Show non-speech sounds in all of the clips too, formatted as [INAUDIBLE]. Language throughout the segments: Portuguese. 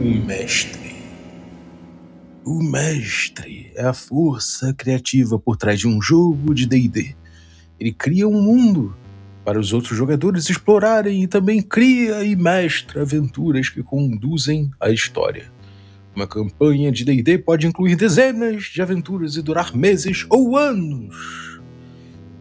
O mestre. O mestre é a força criativa por trás de um jogo de D&D. Ele cria um mundo para os outros jogadores explorarem e também cria e mestra aventuras que conduzem a história. Uma campanha de D&D pode incluir dezenas de aventuras e durar meses ou anos.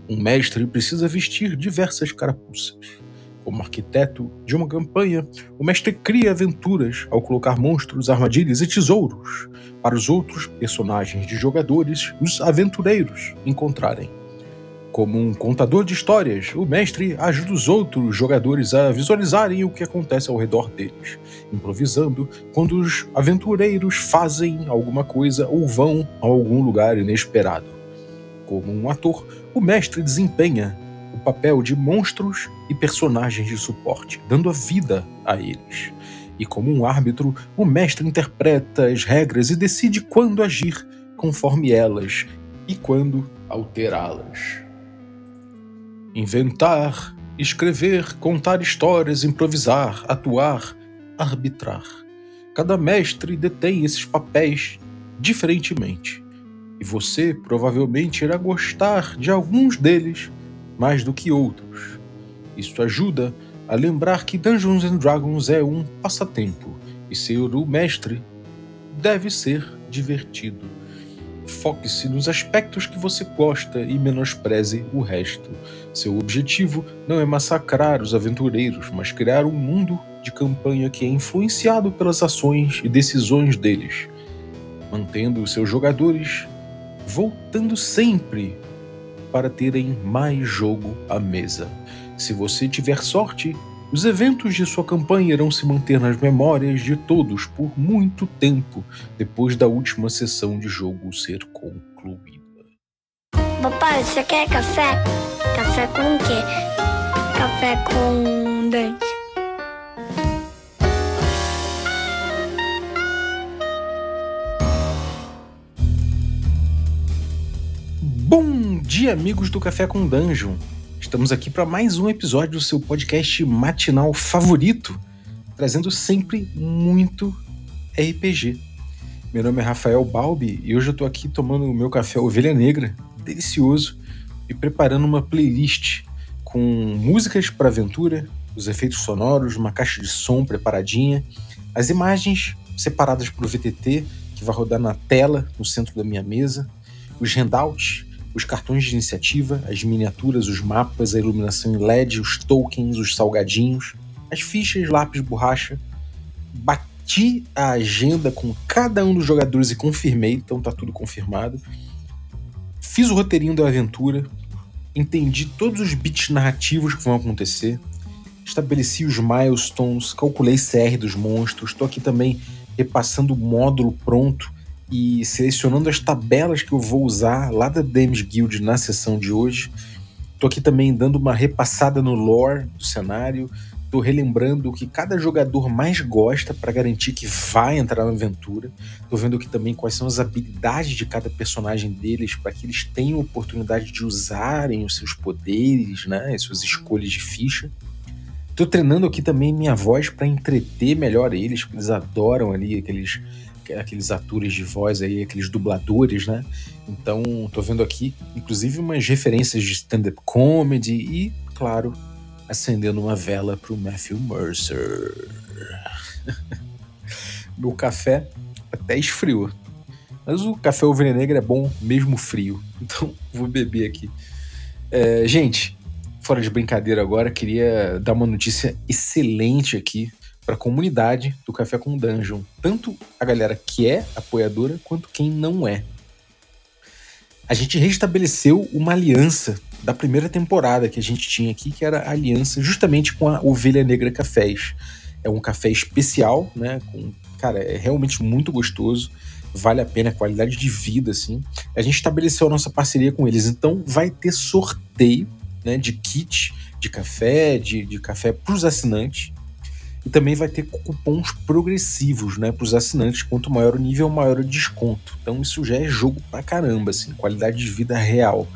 Um mestre precisa vestir diversas carapuças como arquiteto de uma campanha, o mestre cria aventuras ao colocar monstros, armadilhas e tesouros para os outros personagens de jogadores, os aventureiros, encontrarem. Como um contador de histórias, o mestre ajuda os outros jogadores a visualizarem o que acontece ao redor deles, improvisando quando os aventureiros fazem alguma coisa ou vão a algum lugar inesperado. Como um ator, o mestre desempenha o papel de monstros e personagens de suporte, dando a vida a eles. E como um árbitro, o mestre interpreta as regras e decide quando agir conforme elas e quando alterá-las. Inventar, escrever, contar histórias, improvisar, atuar, arbitrar. Cada mestre detém esses papéis diferentemente. E você provavelmente irá gostar de alguns deles mais do que outros. Isso ajuda a lembrar que Dungeons and Dragons é um passatempo e ser o mestre deve ser divertido. Foque-se nos aspectos que você gosta e menospreze o resto. Seu objetivo não é massacrar os aventureiros, mas criar um mundo de campanha que é influenciado pelas ações e decisões deles, mantendo seus jogadores voltando sempre para terem mais jogo à mesa. Se você tiver sorte, os eventos de sua campanha irão se manter nas memórias de todos por muito tempo depois da última sessão de jogo ser concluída. Papai, você quer café? Café com o quê? Café com dente. Bom dia, amigos do Café com Dungeon. Estamos aqui para mais um episódio do seu podcast matinal favorito, trazendo sempre muito RPG. Meu nome é Rafael Balbi e hoje eu estou aqui tomando o meu café Ovelha Negra, delicioso, e preparando uma playlist com músicas para aventura, os efeitos sonoros, uma caixa de som preparadinha, as imagens separadas para o VTT que vai rodar na tela no centro da minha mesa, os handouts os cartões de iniciativa, as miniaturas, os mapas, a iluminação em LED, os tokens, os salgadinhos, as fichas, lápis, borracha. Bati a agenda com cada um dos jogadores e confirmei, então tá tudo confirmado. Fiz o roteirinho da aventura, entendi todos os bits narrativos que vão acontecer, estabeleci os milestones, calculei CR dos monstros, estou aqui também repassando o módulo pronto e selecionando as tabelas que eu vou usar lá da Dames Guild na sessão de hoje. Tô aqui também dando uma repassada no lore do cenário, tô relembrando o que cada jogador mais gosta para garantir que vai entrar na aventura. Tô vendo aqui também quais são as habilidades de cada personagem deles para que eles tenham oportunidade de usarem os seus poderes, né, as suas escolhas de ficha. Tô treinando aqui também minha voz para entreter melhor eles, porque eles adoram ali aqueles aqueles atores de voz aí, aqueles dubladores, né? Então, tô vendo aqui, inclusive, umas referências de stand-up comedy e, claro, acendendo uma vela pro Matthew Mercer. [LAUGHS] Meu café até esfriou. Mas o café ovelha negra é bom mesmo frio. [LAUGHS] Então, vou beber aqui. É, gente, fora de brincadeira agora, queria dar uma notícia excelente aqui para a comunidade do Café com Dungeon, tanto a galera que é apoiadora quanto quem não é. A gente restabeleceu uma aliança da primeira temporada que a gente tinha aqui, que era a aliança justamente com a Ovelha Negra Cafés. É um café especial, né? Com, cara, é realmente muito gostoso, vale a pena qualidade de vida, assim. A gente estabeleceu a nossa parceria com eles, então vai ter sorteio né, de kit de café, de, de café para os assinantes. E também vai ter cupons progressivos, né, para os assinantes. Quanto maior o nível, maior o desconto. Então isso já é jogo pra caramba, assim, qualidade de vida real.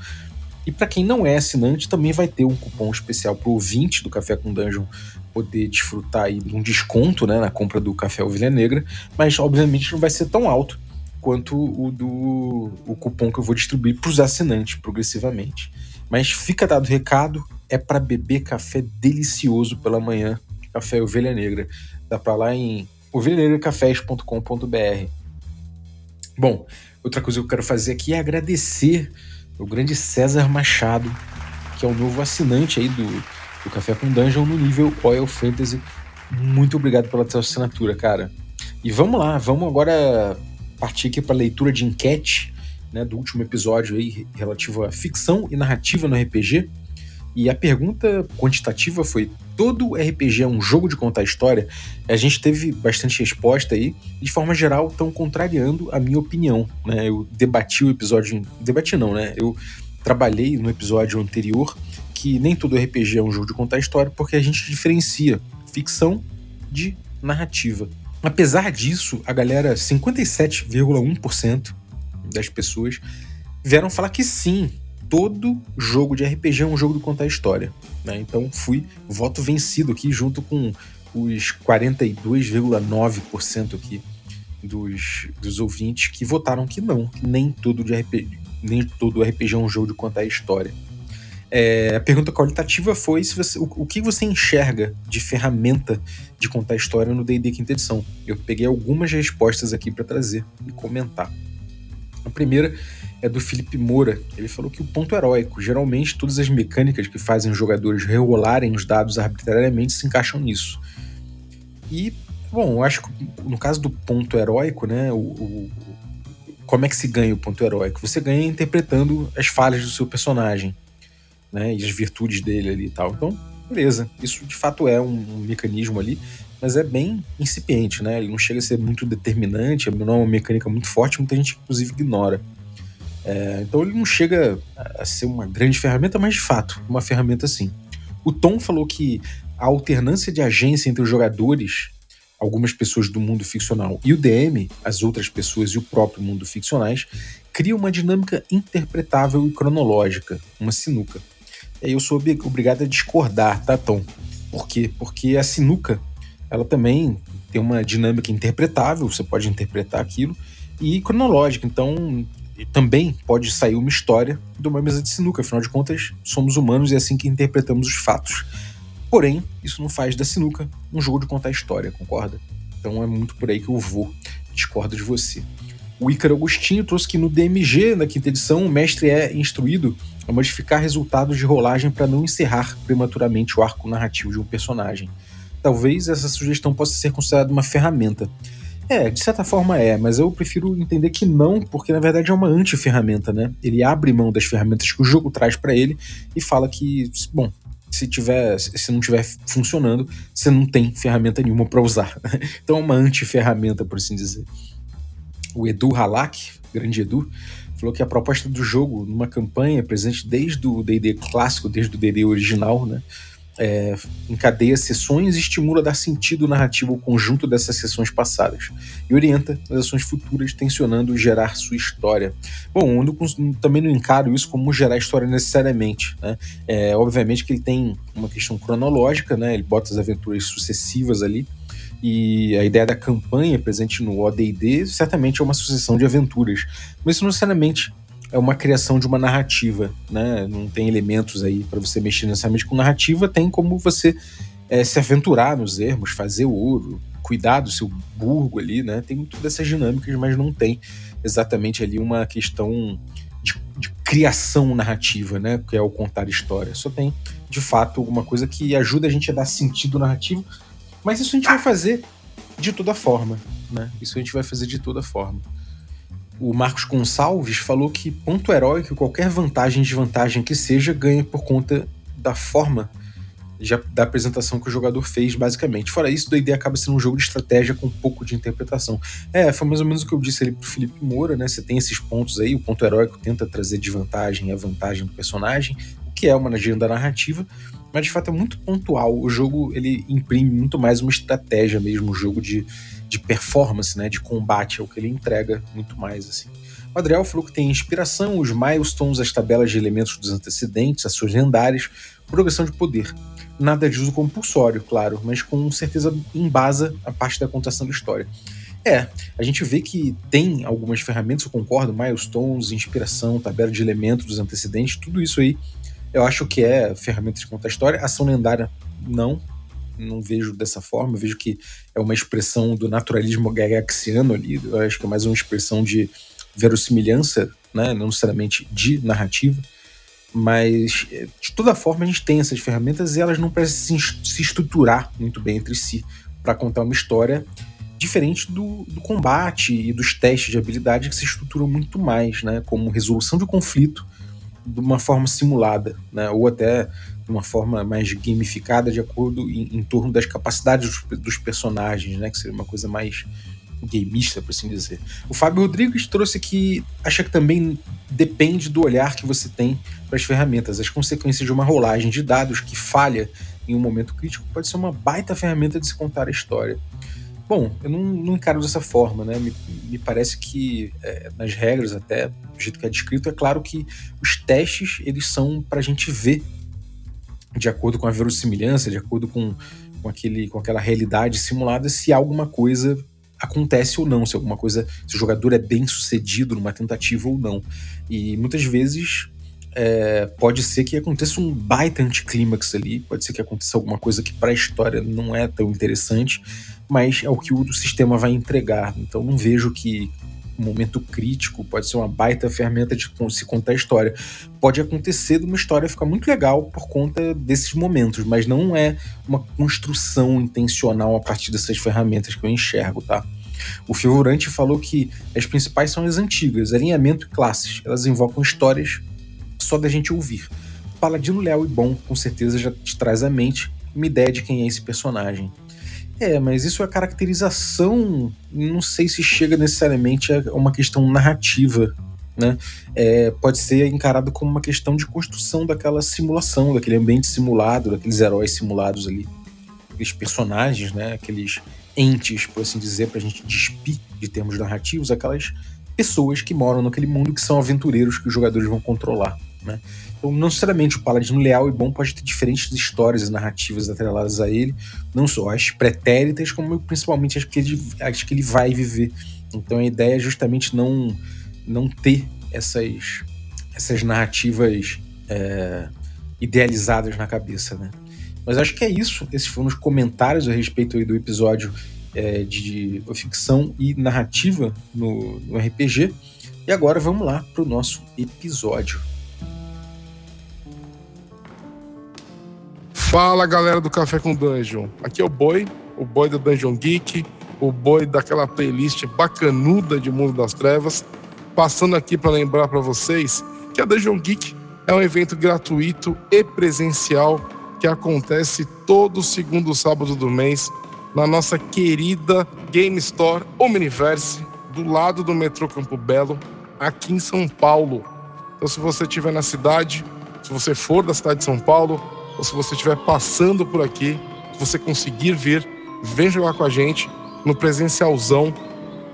E para quem não é assinante, também vai ter um cupom especial para o ouvinte do Café com Dungeon poder desfrutar aí de um desconto né, na compra do café Ovelha Negra, mas obviamente não vai ser tão alto quanto o do o cupom que eu vou distribuir para os assinantes progressivamente. Mas fica dado o recado, é para beber café delicioso pela manhã, café Ovelha Negra. Dá para lá em ovelhanegracafés.com.br. Bom, outra coisa que eu quero fazer aqui é agradecer o grande César Machado, que é o novo assinante aí do, do Café com Dungeon no nível Oil Fantasy. Muito obrigado pela sua assinatura, cara. E vamos lá, vamos agora partir aqui para leitura de enquete né, do último episódio aí relativo à ficção e narrativa no RPG. E a pergunta quantitativa foi: todo RPG é um jogo de contar história? A gente teve bastante resposta aí, de forma geral estão contrariando a minha opinião. Né? Eu debati o episódio. Debati não, né? Eu trabalhei no episódio anterior que nem todo RPG é um jogo de contar história, porque a gente diferencia ficção de narrativa. Apesar disso, a galera, 57,1% das pessoas vieram falar que sim, todo jogo de RPG é um jogo de contar história. Né? Então fui voto vencido aqui, junto com os 42,9% aqui dos, dos ouvintes que votaram que não, que nem todo, de RPG, nem todo RPG é um jogo de contar história. É, a pergunta qualitativa foi se você, o, o, que você enxerga de ferramenta de contar história no D&D quinta edição. Eu peguei algumas respostas aqui para trazer e comentar. A primeira é do Felipe Moura. Ele falou que o ponto heróico, geralmente todas as mecânicas que fazem os jogadores rerolarem os dados arbitrariamente se encaixam nisso. E, bom, eu acho que no caso do ponto heróico, né, o, o, como é que se ganha o ponto heróico? Você ganha interpretando as falhas do seu personagem né? E as virtudes dele ali e tal. Então, beleza. Isso de fato é um, um mecanismo ali, mas é bem incipiente, né? Ele não chega a ser muito determinante, não é uma mecânica muito forte, muita gente inclusive ignora. É, então ele não chega a ser uma grande ferramenta, mas de fato, uma ferramenta sim. O Tom falou que a alternância de agência entre os jogadores, algumas pessoas do mundo ficcional e o DM, as outras pessoas e o próprio mundo ficcionais, cria uma dinâmica interpretável e cronológica, uma sinuca. E aí eu sou obrigado a discordar, tá, Tom? Por quê? Porque a sinuca, ela também tem uma dinâmica interpretável, você pode interpretar aquilo, e cronológica. Então, também pode sair uma história de uma mesa de sinuca. Afinal de contas, somos humanos e é assim que interpretamos os fatos. Porém, isso não faz da sinuca um jogo de contar história, concorda? Então é muito por aí que eu vou. Discordo de você. O Ícaro Agostinho trouxe que no DMG, na quinta edição, o mestre é instruído a modificar resultados de rolagem para não encerrar prematuramente o arco narrativo de um personagem. Talvez essa sugestão possa ser considerada uma ferramenta. É, de certa forma é, mas eu prefiro entender que não, porque na verdade é uma anti-ferramenta, né? Ele abre mão das ferramentas que o jogo traz para ele e fala que, bom, se tiver, se não estiver funcionando, você não tem ferramenta nenhuma para usar. [LAUGHS] então é uma anti-ferramenta, por assim dizer. O Edu Halak, grande Edu, falou que a proposta do jogo, numa campanha presente desde o D&D clássico, desde o D&D original, né, é, encadeia sessões e estimula a dar sentido narrativo ao conjunto dessas sessões passadas e orienta as ações futuras, tensionando gerar sua história. Bom, eu também não encaro isso como gerar história necessariamente. Né? É, obviamente que ele tem uma questão cronológica, né? ele bota as aventuras sucessivas ali, e a ideia da campanha presente no OD&D certamente é uma sucessão de aventuras, mas isso não necessariamente é uma criação de uma narrativa, né? Não tem elementos aí para você mexer necessariamente com narrativa, tem como você é, se aventurar nos ermos, fazer o ouro, cuidar do seu burgo ali, né? Tem todas essas dinâmicas, mas não tem exatamente ali uma questão de, de, criação narrativa, né? Que é o contar história. Só tem, de fato, alguma coisa que ajuda a gente a dar sentido narrativo mas isso a gente vai fazer de toda forma, né? Isso a gente vai fazer de toda forma. O Marcos Gonçalves falou que ponto heróico, qualquer vantagem e desvantagem que seja, ganha por conta da forma já da apresentação que o jogador fez, basicamente. Fora isso, o ideia acaba sendo um jogo de estratégia com um pouco de interpretação. É, foi mais ou menos o que eu disse ali pro Felipe Moura, né? Você tem esses pontos aí, o ponto heróico tenta trazer desvantagem e a vantagem do personagem, o que é uma agenda narrativa, mas de fato é muito pontual. O jogo ele imprime muito mais uma estratégia mesmo, um jogo de, de performance, né, de combate, é o que ele entrega muito mais assim. O Adriel falou que tem inspiração, os milestones, as tabelas de elementos dos antecedentes, ações lendárias, progressão de poder. nada de uso compulsório, claro, mas com certeza embasa a parte da contação da história. É, a gente vê que tem algumas ferramentas, eu concordo, milestones, inspiração, tabela de elementos dos antecedentes, tudo isso aí eu acho que é ferramenta de contar história. Ação lendária, não, não vejo dessa forma, vejo que é uma expressão do naturalismo gagaxiano ali, eu acho que é mais uma expressão de verossimilhança, né, não necessariamente de narrativa, mas de toda forma a gente tem essas ferramentas e elas não precisam se estruturar muito bem entre si para contar uma história diferente do, do, combate e dos testes de habilidade que se estruturam muito mais, né, como resolução de conflito de uma forma simulada, né, ou até uma forma mais gamificada de acordo em, em torno das capacidades dos, dos, personagens, né, que seria uma coisa mais gameista, por assim dizer. O Fábio Rodrigues trouxe que acha que também depende do olhar que você tem para as ferramentas. As consequências de uma rolagem de dados que falha em um momento crítico pode ser uma baita ferramenta de se contar a história. Bom, eu não, não encaro dessa forma, né? Me, me parece que é, nas regras, até do jeito que é descrito, é claro que os testes eles são para a gente ver de acordo com a verossimilhança, de acordo com, com, aquele, com aquela realidade simulada, se alguma coisa acontece ou não, se alguma coisa, se o jogador é bem sucedido numa tentativa ou não. E muitas vezes é, pode ser que aconteça um baita anticlímax ali, pode ser que aconteça alguma coisa que para a história não é tão interessante, mas é o que o sistema vai entregar. Então não vejo que momento crítico pode ser uma baita ferramenta de se contar a história. Pode acontecer de uma história ficar muito legal por conta desses momentos, mas não é uma construção intencional a partir dessas ferramentas que eu enxergo, tá? O figurante falou que as principais são as antigas, alinhamento e classes. Elas invocam histórias só da gente ouvir. Paladino leal e bom, com certeza já te traz à mente uma ideia de quem é esse personagem. É, mas isso é caracterização, não sei se chega necessariamente a uma questão narrativa, né? É, pode ser encarado como uma questão de construção daquela simulação, daquele ambiente simulado, daqueles heróis simulados ali, aqueles personagens, né? Aqueles entes, por assim dizer, para a gente despir de termos narrativos, aquelas pessoas que moram naquele mundo que são aventureiros que os jogadores vão controlar, né? Então, não necessariamente o Paladino leal e bom pode ter diferentes histórias e narrativas atreladas a ele, não só as pretéritas, como principalmente as que ele, as que ele vai viver. Então, a ideia é justamente não, não ter essas, essas narrativas é, idealizadas na cabeça, né? Mas acho que é isso. Esses foram os comentários a respeito do episódio é, de, de ficção e narrativa no, no RPG. E agora vamos lá para o nosso episódio. Fala galera do Café com Dungeon, aqui é o Boi, o Boi do Dungeon Geek, o Boi daquela playlist bacanuda de Mundo das Trevas, passando aqui para lembrar para vocês que a Dungeon Geek é um evento gratuito e presencial que acontece todo segundo sábado do mês na nossa querida Game Store Omniverse, do lado do metrô Campo Belo, aqui em São Paulo. Então, se você estiver na cidade, se você for da cidade de São Paulo, ou se você estiver passando por aqui, se você conseguir vir, vem jogar com a gente no presencialzão.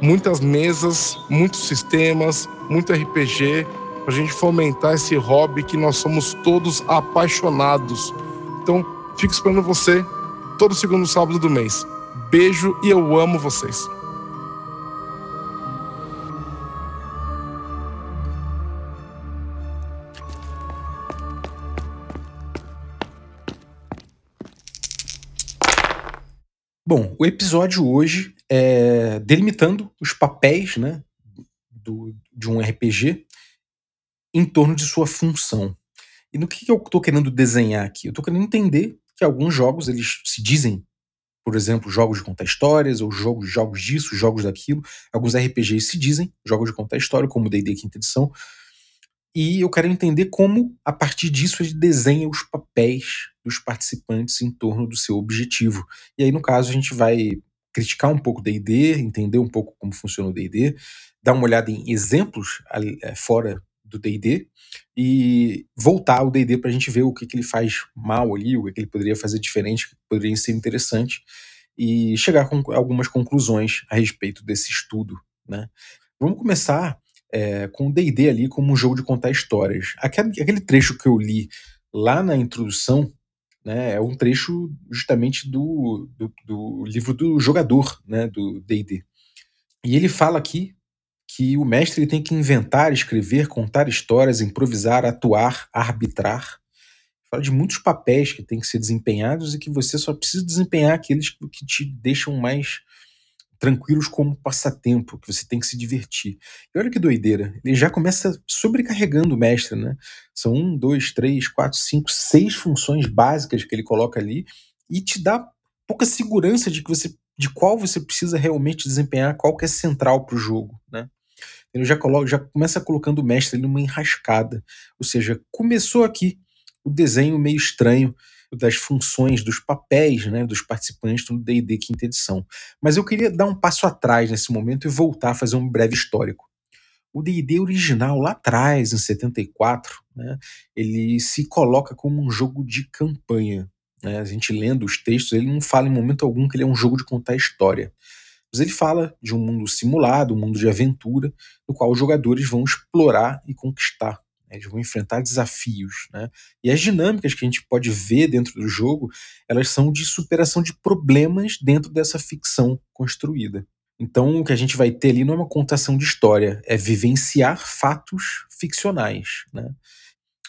Muitas mesas, muitos sistemas, muito RPG, para a gente fomentar esse hobby que nós somos todos apaixonados. Então, fico esperando você todo segundo sábado do mês. Beijo e eu amo vocês. Bom, o episódio hoje é delimitando os papéis né, do, de um RPG em torno de sua função. E no que, que eu estou querendo desenhar aqui? Eu estou querendo entender que alguns jogos eles se dizem, por exemplo, jogos de contar histórias, ou jogos, jogos disso, jogos daquilo. Alguns RPGs se dizem jogos de contar história, como D&D Quinta Edição. E eu quero entender como, a partir disso, ele desenha os papéis dos participantes em torno do seu objetivo. E aí, no caso, a gente vai criticar um pouco o D&D, entender um pouco como funciona o D&D, dar uma olhada em exemplos é, fora do D&D e voltar ao D&D para a gente ver o que, que ele faz mal ali, o que, que ele poderia fazer diferente, o que poderia ser interessante e chegar com algumas conclusões a respeito desse estudo, né? Vamos começar é, com o D&D ali como um jogo de contar histórias. Aquele, aquele trecho que eu li lá na introdução Né? É um trecho justamente do, do, do livro do jogador, né? do D&D. E ele fala aqui que o mestre tem que inventar, escrever, contar histórias, improvisar, atuar, arbitrar. Fala de muitos papéis que têm que ser desempenhados e que você só precisa desempenhar aqueles que te deixam mais tranquilos como passatempo, que você tem que se divertir. E olha que doideira, ele já começa sobrecarregando o mestre, né? São um, dois, três, quatro, cinco, seis funções básicas que ele coloca ali e te dá pouca segurança de que você de qual você precisa realmente desempenhar, qual que é central para o jogo, né? Ele já, coloca, já começa colocando o mestre numa enrascada, ou seja, começou aqui o desenho meio estranho das funções, dos papéis né, dos participantes do D&D quinta edição. Mas eu queria dar um passo atrás nesse momento e voltar a fazer um breve histórico. O D&D original, lá atrás, em 74, né, ele se coloca como um jogo de campanha. Né? A gente lendo os textos, ele não fala em momento algum que ele é um jogo de contar história. Mas ele fala de um mundo simulado, um mundo de aventura, no qual os jogadores vão explorar e conquistar né, eles vão enfrentar desafios. Né? E as dinâmicas que a gente pode ver dentro do jogo, elas são de superação de problemas dentro dessa ficção construída. Então, o que a gente vai ter ali não é uma contação de história, é vivenciar fatos ficcionais. Né?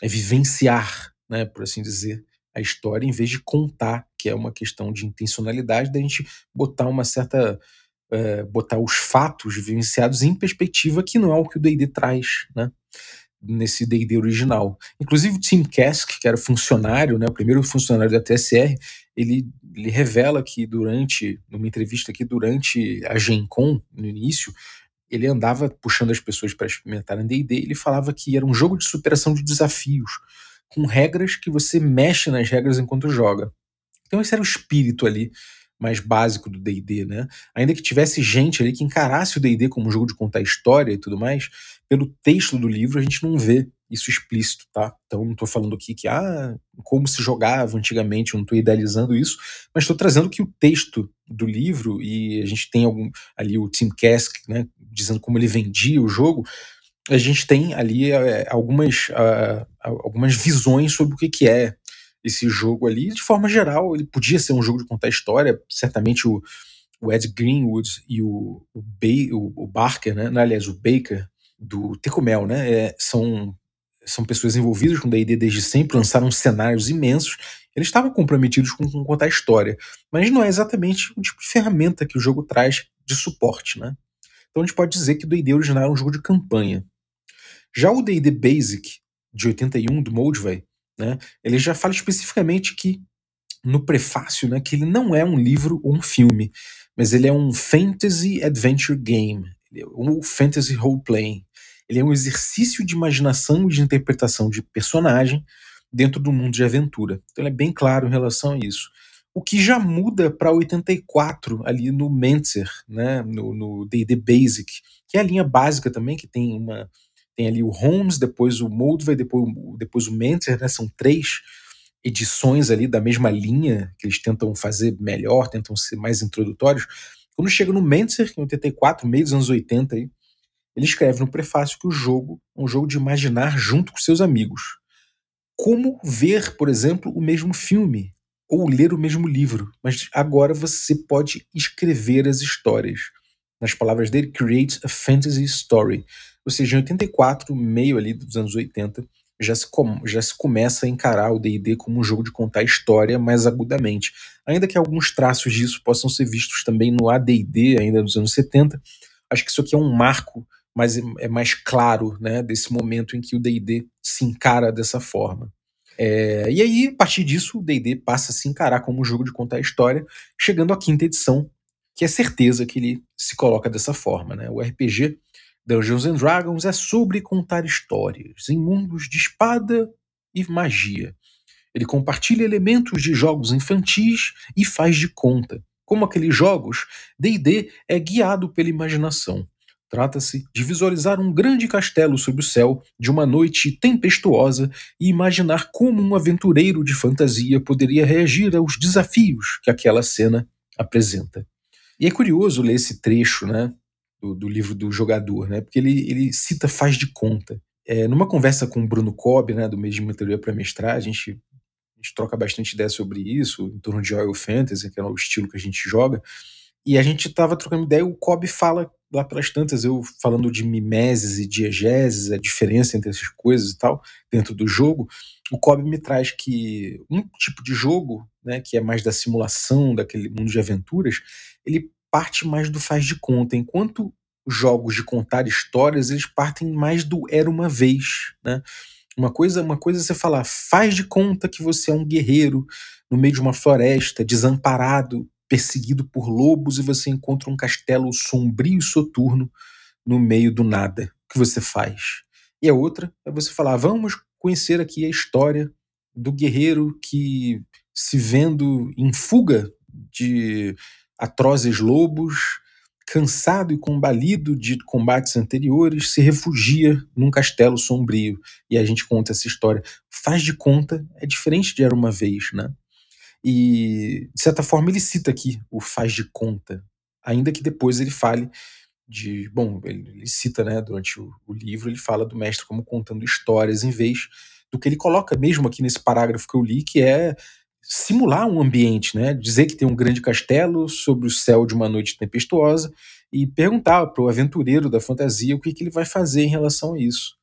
É vivenciar, né, por assim dizer, a história em vez de contar, que é uma questão de intencionalidade da gente botar uma certa. É, botar os fatos vivenciados em perspectiva, que não é o que o DD traz. Né? Nesse D&D original. Inclusive o Tim Kask, que era funcionário, né, o primeiro funcionário da TSR, ele, ele revela que durante, numa entrevista aqui, durante a Gen Con, no início, ele andava puxando as pessoas para experimentarem D&D, ele falava que era um jogo de superação de desafios, com regras que você mexe nas regras enquanto joga. Então esse era o espírito ali mais básico do D&D, né? Ainda que tivesse gente ali que encarasse o D&D como um jogo de contar história e tudo mais, pelo texto do livro a gente não vê isso explícito, tá? Então não estou falando aqui que ah, como se jogava antigamente, não estou idealizando isso, mas estou trazendo que o texto do livro e a gente tem algum ali o Tim Kask, né, dizendo como ele vendia o jogo, a gente tem ali é, algumas, uh, algumas visões sobre o que, que é esse jogo ali. De forma geral, ele podia ser um jogo de contar história. Certamente o, o Ed Greenwood e o, o, Bay, o, Barker, né? Aliás, o Baker do Tecumel, né? É, são, são pessoas envolvidas com D&D desde sempre, lançaram cenários imensos. Eles estavam comprometidos com, com contar história, mas não é exatamente o tipo de ferramenta que o jogo traz de suporte, né? Então a gente pode dizer que o D&D original é um jogo de campanha. Já o D&D Basic de 81 do Moldvay né? Ele já fala especificamente que no prefácio, né, que ele não é um livro ou um filme, mas ele é um fantasy adventure game, é um fantasy role playing. Ele é um exercício de imaginação e de interpretação de personagem dentro do mundo de aventura. Então ele é bem claro em relação a isso. O que já muda para 84 ali no Mentzer, né, no D&D Basic, que é a linha básica também, que tem uma tem ali o Holmes, depois o Moldvay, depois, depois o Mentzer, né? São três edições ali da mesma linha que eles tentam fazer melhor, tentam ser mais introdutórios. Quando chega no Mentzer, em 84, meio dos anos 80, aí, ele escreve no prefácio que o jogo é um jogo de imaginar junto com seus amigos. Como ver, por exemplo, o mesmo filme ou ler o mesmo livro, mas agora você pode escrever as histórias. Nas palavras dele, create a fantasy story. Ou seja, em 84, meio ali dos anos 80, já se, já se começa a encarar o D&D como um jogo de contar história mais agudamente. Ainda que alguns traços disso possam ser vistos também no AD&D ainda dos anos 70, acho que isso aqui é um marco mas é mais claro né, desse momento em que o D&D se encara dessa forma. É, e aí, a partir disso, o D&D passa a se encarar como um jogo de contar história, chegando à quinta edição, que é certeza que ele se coloca dessa forma. Né? O RPG Dungeons and Dragons é sobre contar histórias em mundos de espada e magia. Ele compartilha elementos de jogos infantis e faz de conta. Como aqueles jogos, D&D é guiado pela imaginação. Trata-se de visualizar um grande castelo sob o céu de uma noite tempestuosa e imaginar como um aventureiro de fantasia poderia reagir aos desafios que aquela cena apresenta. E é curioso ler esse trecho, né? do, do, livro do jogador, né? Porque ele, ele cita faz de conta. É, numa conversa com o Bruno Cobb, né, do mês de mentoria para mestrar, a gente, a gente troca bastante ideia sobre isso, em torno de Oil Fantasy, que é o estilo que a gente joga. E a gente tava trocando ideia, o Kobe fala lá pelas tantas, eu falando de mimeses e diegeses, a diferença entre essas coisas e tal, dentro do jogo, o Kobe me traz que um tipo de jogo, né, que é mais da simulação, daquele mundo de aventuras, ele parte mais do faz de conta, enquanto jogos de contar histórias, eles partem mais do era uma vez, né? Uma coisa, uma coisa é você falar, faz de conta que você é um guerreiro no meio de uma floresta, desamparado, perseguido por lobos e você encontra um castelo sombrio e soturno no meio do nada. O que você faz? E a outra é você falar: vamos conhecer aqui a história do guerreiro que, se vendo em fuga de atrozes lobos, cansado e combalido de combates anteriores, se refugia num castelo sombrio. E a gente conta essa história. Faz de conta, é diferente de Era Uma Vez, né? E, de certa forma, ele cita aqui o faz de conta, ainda que depois ele fale de. Bom, ele, cita, né, durante o, o, livro, ele fala do mestre como contando histórias, em vez do que ele coloca mesmo aqui nesse parágrafo que eu li, que é simular um ambiente, né? Dizer que tem um grande castelo sobre o céu de uma noite tempestuosa e perguntar para o aventureiro da fantasia o que, que ele vai fazer em relação a isso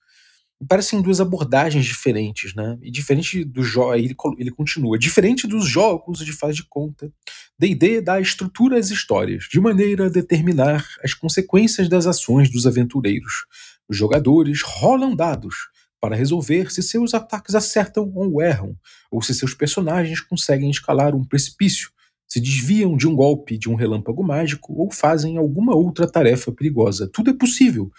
parecem duas abordagens diferentes, né? E diferente do jogo, ele, ele continua, diferente dos jogos de faz de conta, D&D dá estrutura às histórias, de maneira a determinar as consequências das ações dos aventureiros. Os jogadores rolam dados para resolver se seus ataques acertam ou erram, ou se seus personagens conseguem escalar um precipício, se desviam de um golpe de um relâmpago mágico ou fazem alguma outra tarefa perigosa. Tudo é possível,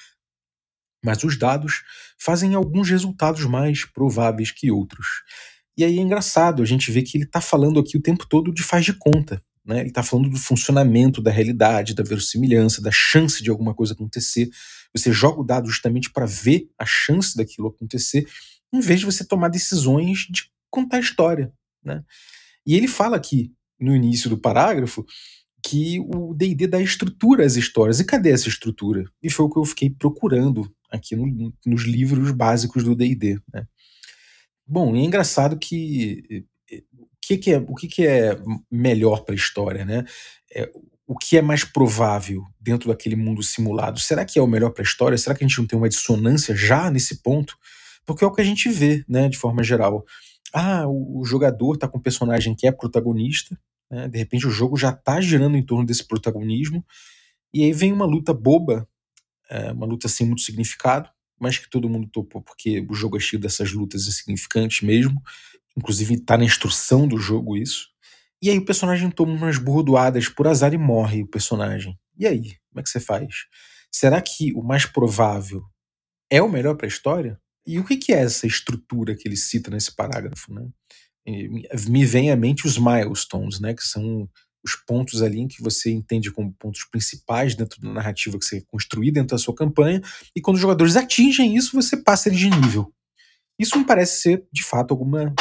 mas os dados fazem alguns resultados mais prováveis que outros. E aí é engraçado, a gente vê que ele está falando aqui o tempo todo de faz de conta. Né? Ele está falando do funcionamento da realidade, da verossimilhança, da chance de alguma coisa acontecer. Você joga o dado justamente para ver a chance daquilo acontecer, em vez de você tomar decisões de contar a história. Né? E ele fala aqui, no início do parágrafo, que o D&D dá estrutura às histórias. E cadê essa estrutura? E foi o que eu fiquei procurando aqui no, nos livros básicos do D&D. Né? Bom, é engraçado que o que, que é o que, que é melhor para a história, né? É, o que é mais provável dentro daquele mundo simulado? Será que é o melhor para a história? Será que a gente não tem uma dissonância já nesse ponto? Porque é o que a gente vê, né, de forma geral. Ah, o, o jogador está com um personagem que é protagonista, né? De repente o jogo já está girando em torno desse protagonismo, e aí vem uma luta boba, é, uma luta sem muito significado, mas que todo mundo topou porque o jogo é cheio dessas lutas insignificantes mesmo, inclusive está na instrução do jogo isso. E aí o personagem toma umas bordoadas por azar e morre o personagem. E aí, como é que você faz? Será que o mais provável é o melhor para a história? E o que, que é essa estrutura que ele cita nesse parágrafo, né? me vem à mente os milestones, né, que são os pontos ali que você entende como pontos principais dentro da narrativa que você construir dentro da sua campanha, e quando os jogadores atingem isso, você passa eles de nível. Isso me parece ser, de fato, alguma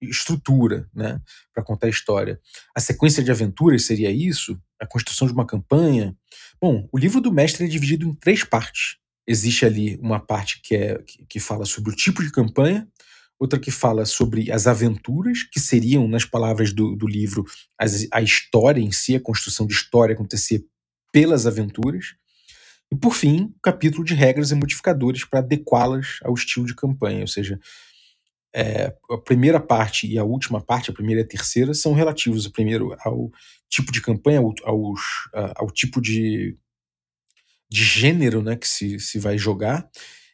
estrutura, né, para contar a história. A sequência de aventuras seria isso? A construção de uma campanha? Bom, o livro do mestre é dividido em três partes. Existe ali uma parte que, é, que fala sobre o tipo de campanha, outra que fala sobre as aventuras, que seriam, nas palavras do, do livro, as, a história em si, a construção de história acontecer pelas aventuras. E, por fim, o capítulo de regras e modificadores para adequá-las ao estilo de campanha, ou seja, é, a primeira parte e a última parte, a primeira e a terceira, são relativos, primeiro ao tipo de campanha, ao, ao tipo de, de gênero né, que se, se vai jogar,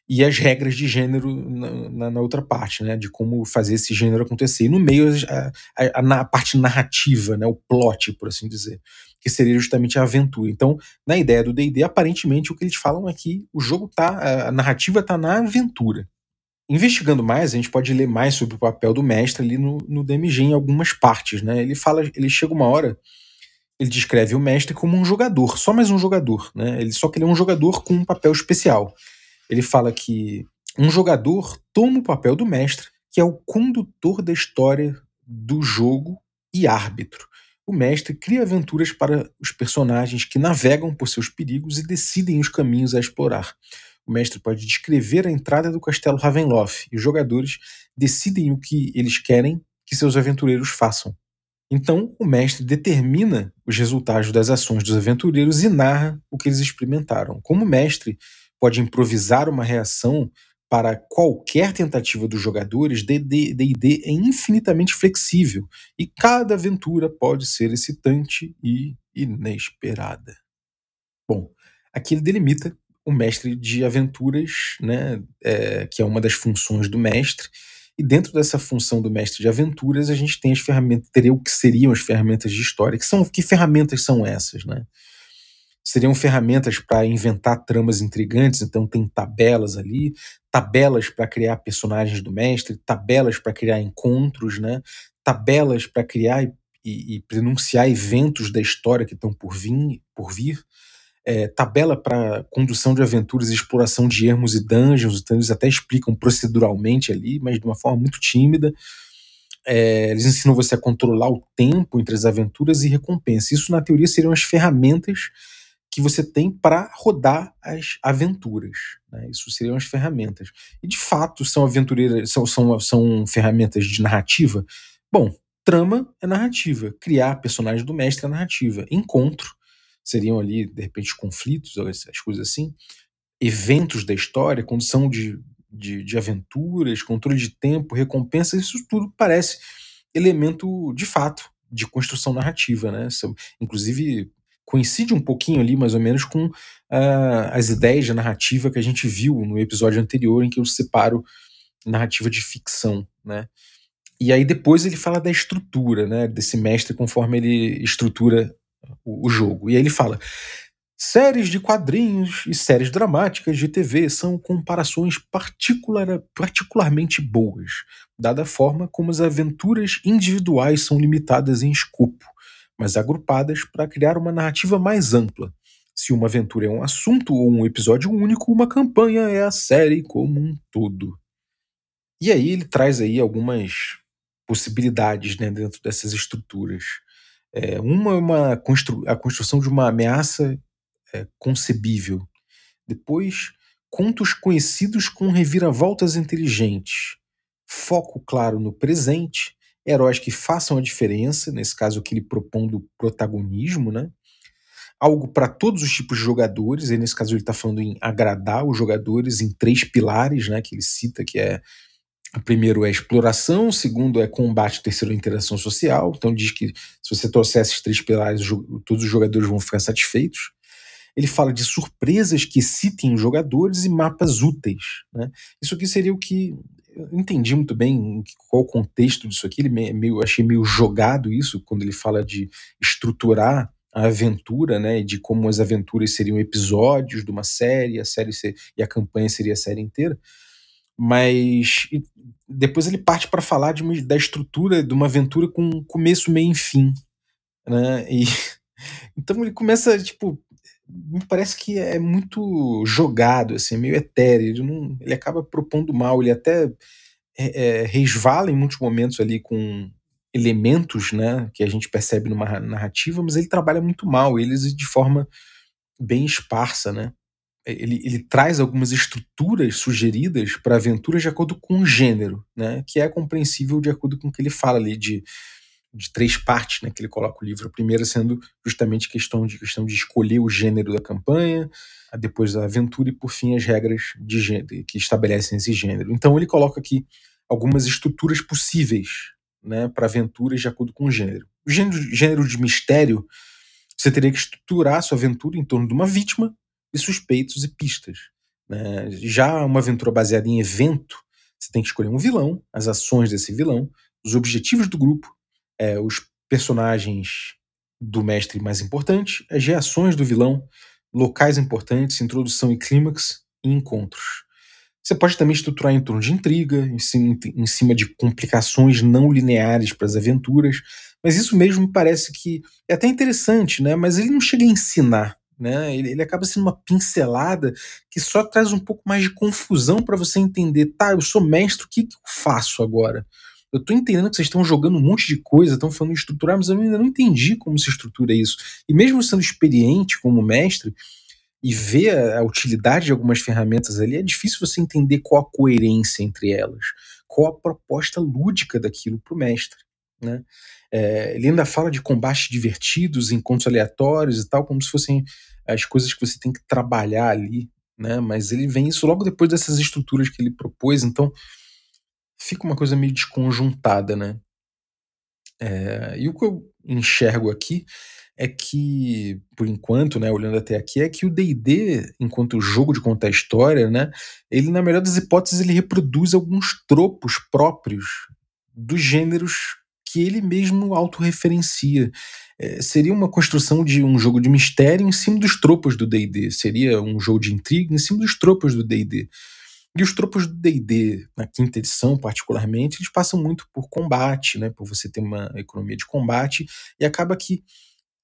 e as regras de gênero na, na, na, outra parte, né, de como fazer esse gênero acontecer. E no meio, a, a, a, parte narrativa, né, o plot, por assim dizer, que seria justamente a aventura. Então, na ideia do D&D, aparentemente, o que eles falam é que o jogo tá, a narrativa tá na aventura. Investigando mais, a gente pode ler mais sobre o papel do mestre ali no, no DMG em algumas partes, né, ele fala, ele chega uma hora ele descreve o mestre como um jogador, só mais um jogador, né? Ele só que ele é um jogador com um papel especial ele fala que um jogador toma o papel do mestre, que é o condutor da história do jogo e árbitro. O mestre cria aventuras para os personagens que navegam por seus perigos e decidem os caminhos a explorar. O mestre pode descrever a entrada do castelo Ravenloft e os jogadores decidem o que eles querem que seus aventureiros façam. Então, o mestre determina os resultados das ações dos aventureiros e narra o que eles experimentaram. Como mestre pode improvisar uma reação para qualquer tentativa dos jogadores, D&D é infinitamente flexível e cada aventura pode ser excitante e inesperada. Bom, aqui ele delimita o mestre de aventuras, né, é, que é uma das funções do mestre, e dentro dessa função do mestre de aventuras, a gente tem as ferramentas, teria o que seriam as ferramentas de história. Que, são, que ferramentas são essas, né? Seriam ferramentas para inventar tramas intrigantes, então tem tabelas ali, tabelas para criar personagens do mestre, tabelas para criar encontros, né? Tabelas para criar e, e, e pronunciar eventos da história que estão por vir, por vir é, tabela para condução de aventuras e exploração de ermos e dungeons, então eles até explicam proceduralmente ali, mas de uma forma muito tímida. É, eles ensinam você a controlar o tempo entre as aventuras e recompensa. Isso, na teoria, seriam as ferramentas que você tem para rodar as aventuras. Né? Isso seriam as ferramentas. E de fato são aventureiras, são, são, são ferramentas de narrativa. Bom, trama é narrativa, criar personagem do mestre é narrativa, encontro seriam ali, de repente, conflitos, as coisas assim, eventos da história, condição de, de, de aventuras, controle de tempo, recompensa, isso tudo parece elemento de fato de construção narrativa, né? Inclusive coincide um pouquinho ali, mais ou menos, com uh, as ideias de narrativa que a gente viu no episódio anterior, em que eu separo narrativa de ficção, né? E aí depois ele fala da estrutura, né? Desse mestre conforme ele estrutura o, o jogo. E aí ele fala: séries de quadrinhos e séries dramáticas de TV são comparações particular, particularmente boas, dada a forma como as aventuras individuais são limitadas em escopo, mas agrupadas para criar uma narrativa mais ampla. Se uma aventura é um assunto ou um episódio único, uma campanha é a série como um todo. E aí ele traz aí algumas possibilidades né, dentro dessas estruturas. É, uma é uma constru a construção de uma ameaça é, concebível. Depois, contos conhecidos com reviravoltas inteligentes. Foco claro no presente, heróis que façam a diferença, nesse caso que ele propondo protagonismo, né? Algo para todos os tipos de jogadores, e nesse caso ele está falando em agradar os jogadores em três pilares, né? Que ele cita, que é o primeiro é exploração, o segundo é combate, o terceiro é interação social. Então diz que se você trouxer esses três pilares, todos os jogadores vão ficar satisfeitos. Ele fala de surpresas que citem os jogadores e mapas úteis. Né? Isso aqui seria o que eu entendi muito bem qual o contexto disso aqui. Ele meio, achei meio jogado isso quando ele fala de estruturar a aventura, né, de como as aventuras seriam episódios de uma série, a série ser, e a campanha seria a série inteira mas depois ele parte para falar de, da estrutura de uma aventura com começo, meio e fim, né? E [LAUGHS] então ele começa tipo me parece que é muito jogado, assim, meio etéreo. Ele, não, ele acaba propondo mal, ele até é, é, resvala em muitos momentos ali com elementos, né, que a gente percebe numa narrativa, mas ele trabalha muito mal, eles de forma bem esparsa, né? ele, ele traz algumas estruturas sugeridas para aventuras de acordo com o gênero, né? Que é compreensível de acordo com o que ele fala ali de, de três partes, né? Que ele coloca o livro. A primeira sendo justamente questão de questão de escolher o gênero da campanha, depois a aventura e por fim as regras de gênero que estabelecem esse gênero. Então ele coloca aqui algumas estruturas possíveis, né? Para aventuras de acordo com o gênero. O gênero, gênero de mistério você teria que estruturar a sua aventura em torno de uma vítima e suspeitos e pistas. Né? Já uma aventura baseada em evento, você tem que escolher um vilão, as ações desse vilão, os objetivos do grupo, é, os personagens do mestre mais importante, as reações do vilão, locais importantes, introdução e clímax e encontros. Você pode também estruturar em torno de intriga, em cima, de complicações não lineares para as aventuras, mas isso mesmo me parece que é até interessante, né? mas ele não chega a ensinar né? Ele, ele acaba sendo uma pincelada que só traz um pouco mais de confusão para você entender, tá, eu sou mestre, o que, que eu faço agora? Eu tô entendendo que vocês estão jogando um monte de coisa, estão falando de estruturar, mas eu ainda não entendi como se estrutura isso. E mesmo sendo experiente como mestre e ver a, utilidade de algumas ferramentas ali, é difícil você entender qual a coerência entre elas. qual a proposta lúdica daquilo para o mestre. Né? É, ele ainda fala de combates divertidos, encontros aleatórios e tal, como se fossem as coisas que você tem que trabalhar ali, né? Mas ele vem isso logo depois dessas estruturas que ele propôs, então fica uma coisa meio desconjuntada, né? É, e o que eu enxergo aqui é que, por enquanto, né, olhando até aqui, é que o D&D, enquanto jogo de contar história, né, ele, na melhor das hipóteses, ele reproduz alguns tropos próprios dos gêneros que ele mesmo autorreferencia. É, seria uma construção de um jogo de mistério em cima dos tropos do D&D. Seria um jogo de intriga em cima dos tropos do D&D. E os tropos do D&D, na quinta edição particularmente, eles passam muito por combate, né, por você ter uma economia de combate, e acaba que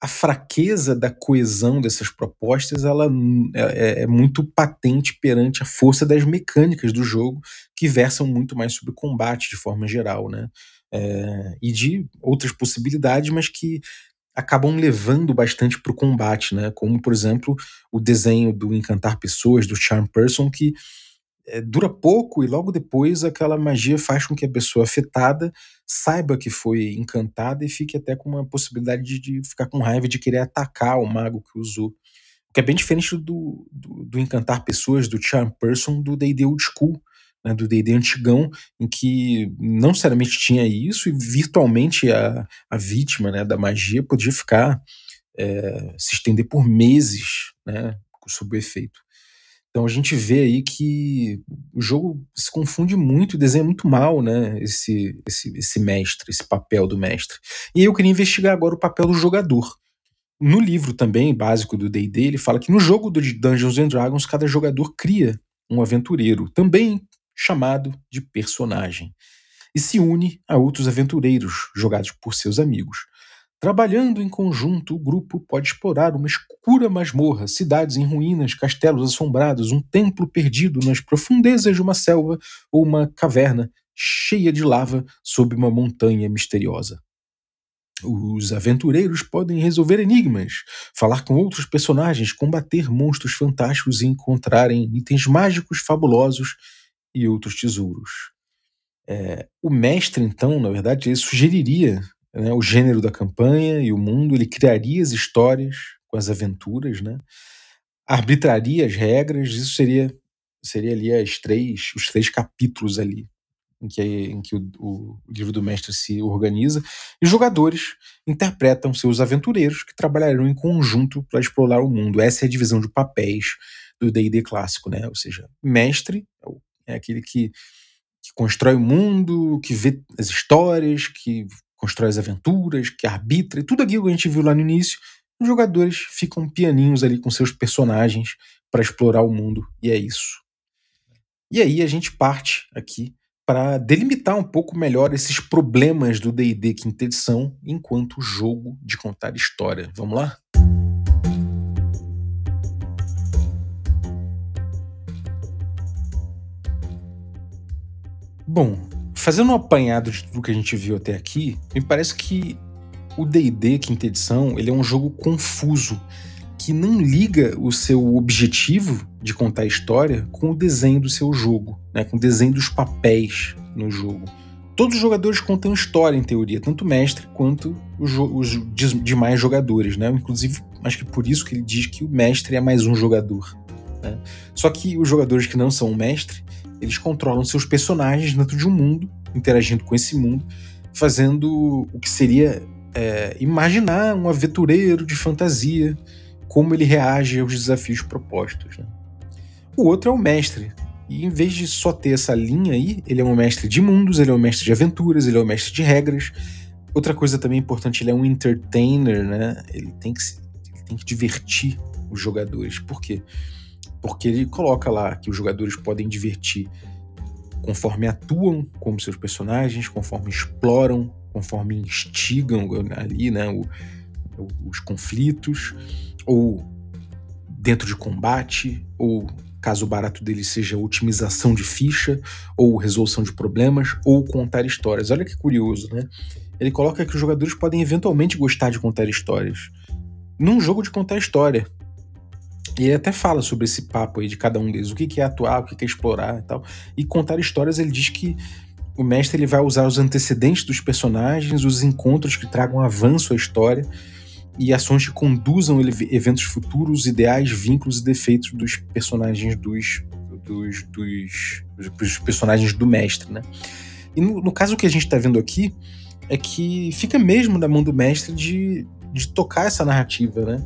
a fraqueza da coesão dessas propostas ela é, é, é, muito patente perante a força das mecânicas do jogo, que versam muito mais sobre combate de forma geral, né? É, e de outras possibilidades, mas que acabam levando bastante para o combate, né? Como, por exemplo, o desenho do Encantar Pessoas, do Charm Person, que é, dura pouco e logo depois aquela magia faz com que a pessoa afetada saiba que foi encantada e fique até com uma possibilidade de, de ficar com raiva de querer atacar o mago que usou. O que é bem diferente do, do, do encantar pessoas, do Charm Person, do D&D Old School, né, do D&D antigão, em que não necessariamente tinha isso e virtualmente a, a vítima né, da magia podia ficar, é, se estender por meses né, sob o efeito. Então a gente vê aí que o jogo se confunde muito e desenha muito mal, né? Esse, esse, esse mestre, esse papel do mestre. E eu queria investigar agora o papel do jogador. No livro também, básico do D&D, ele fala que no jogo do Dungeons and Dragons, cada jogador cria um aventureiro, também chamado de personagem, e se une a outros aventureiros jogados por seus amigos. Trabalhando em conjunto, o grupo pode explorar uma escura masmorra, cidades em ruínas, castelos assombrados, um templo perdido nas profundezas de uma selva ou uma caverna cheia de lava sob uma montanha misteriosa. Os aventureiros podem resolver enigmas, falar com outros personagens, combater monstros fantásticos e encontrarem itens mágicos fabulosos e outros tesouros. É, o mestre, então, na verdade, sugeriria né, o gênero da campanha e o mundo, ele criaria as histórias com as aventuras, né? arbitraria as regras, isso seria seria ali as três, os três capítulos ali em que, em que o, o, livro do mestre se organiza, e os jogadores interpretam seus aventureiros que trabalharão em conjunto para explorar o mundo. Essa é a divisão de papéis do D&D clássico, né? Ou seja, mestre é, é aquele que, que constrói o mundo, que vê as histórias, que constrói as aventuras, que arbitra, e tudo aquilo que a gente viu lá no início, os jogadores ficam pianinhos ali com seus personagens para explorar o mundo, e é isso. E aí a gente parte aqui para delimitar um pouco melhor esses problemas do D&D quinta edição enquanto jogo de contar história. Vamos lá? Bom, fazendo um apanhado de tudo que a gente viu até aqui, me parece que o D&D quinta edição, ele é um jogo confuso que não liga o seu objetivo de contar a história com o desenho do seu jogo, né, com o desenho dos papéis no jogo. Todos os jogadores contam história, em teoria, tanto o mestre quanto os, os demais jogadores. Né? Inclusive, acho que por isso que ele diz que o mestre é mais um jogador. Né? Só que os jogadores que não são o mestre, eles controlam seus personagens dentro de um mundo, interagindo com esse mundo, fazendo o que seria é, imaginar um aventureiro de fantasia, como ele reage aos desafios propostos. Né? O outro é o mestre. E em vez de só ter essa linha aí, ele é um mestre de mundos, ele é um mestre de aventuras, ele é um mestre de regras. Outra coisa também importante, ele é um entertainer, né? Ele tem que, ele tem que divertir os jogadores. Por quê? porque ele coloca lá que os jogadores podem divertir conforme atuam como seus personagens, conforme exploram, conforme instigam ali né, o, os conflitos, ou dentro de combate, ou caso o barato dele seja otimização de ficha, ou resolução de problemas, ou contar histórias. Olha que curioso, né? Ele coloca que os jogadores podem eventualmente gostar de contar histórias. Num jogo de contar história, e ele até fala sobre esse papo aí de cada um deles, o que é atuar, o que é explorar e tal. E contar histórias, ele diz que o mestre ele vai usar os antecedentes dos personagens, os encontros que tragam avanço à história e ações que conduzam eventos futuros, ideais, vínculos e defeitos dos personagens dos, dos, dos, dos personagens do mestre, né? E no, no caso que a gente está vendo aqui é que fica mesmo na mão do mestre de, de tocar essa narrativa, né?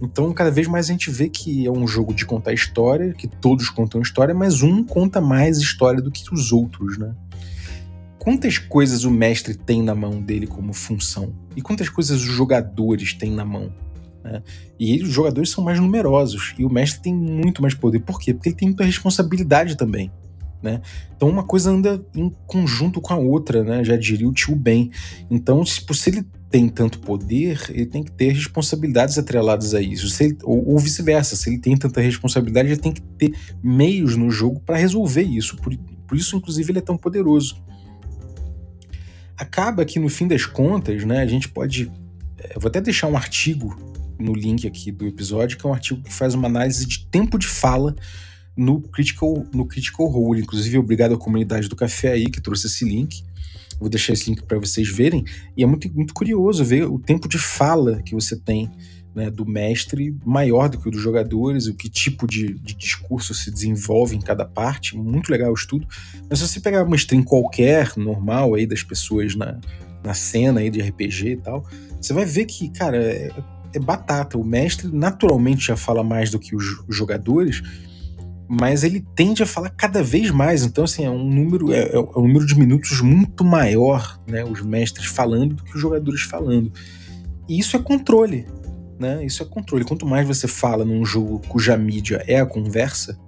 Então, cada vez mais a gente vê que é um jogo de contar história, que todos contam história, mas um conta mais história do que os outros, né? Quantas coisas o mestre tem na mão dele como função? E quantas coisas os jogadores têm na mão? Né? E os jogadores são mais numerosos, e o mestre tem muito mais poder. Por quê? Porque ele tem muita responsabilidade também. Né? Então uma coisa anda em conjunto com a outra, né? já diria o tio Ben. Então, se, se ele tem tanto poder, ele tem que ter responsabilidades atreladas a isso. Ele, ou, ou vice-versa, se ele tem tanta responsabilidade, ele tem que ter meios no jogo para resolver isso. Por, por isso, inclusive, ele é tão poderoso. Acaba que, no fim das contas, né, a gente pode. Eh, eu vou até deixar um artigo no link aqui do episódio, que é um artigo que faz uma análise de tempo de fala no Critical, no Critical Role. Inclusive, obrigado à comunidade do café aí que trouxe esse link. Vou deixar esse link para vocês verem. E é muito, muito curioso ver o tempo de fala que você tem né, do mestre maior do que o dos jogadores, o que tipo de, de, discurso se desenvolve em cada parte. Muito legal o estudo. Mas se você pegar uma stream qualquer, normal, aí das pessoas na, na cena aí de RPG e tal, você vai ver que, cara, é, é batata. O mestre naturalmente já fala mais do que os jogadores mas ele tende a falar cada vez mais. Então, assim, é um número, é, é, um número de minutos muito maior, né? Os mestres falando do que os jogadores falando. E isso é controle, né? Isso é controle. Quanto mais você fala num jogo cuja mídia é a conversa,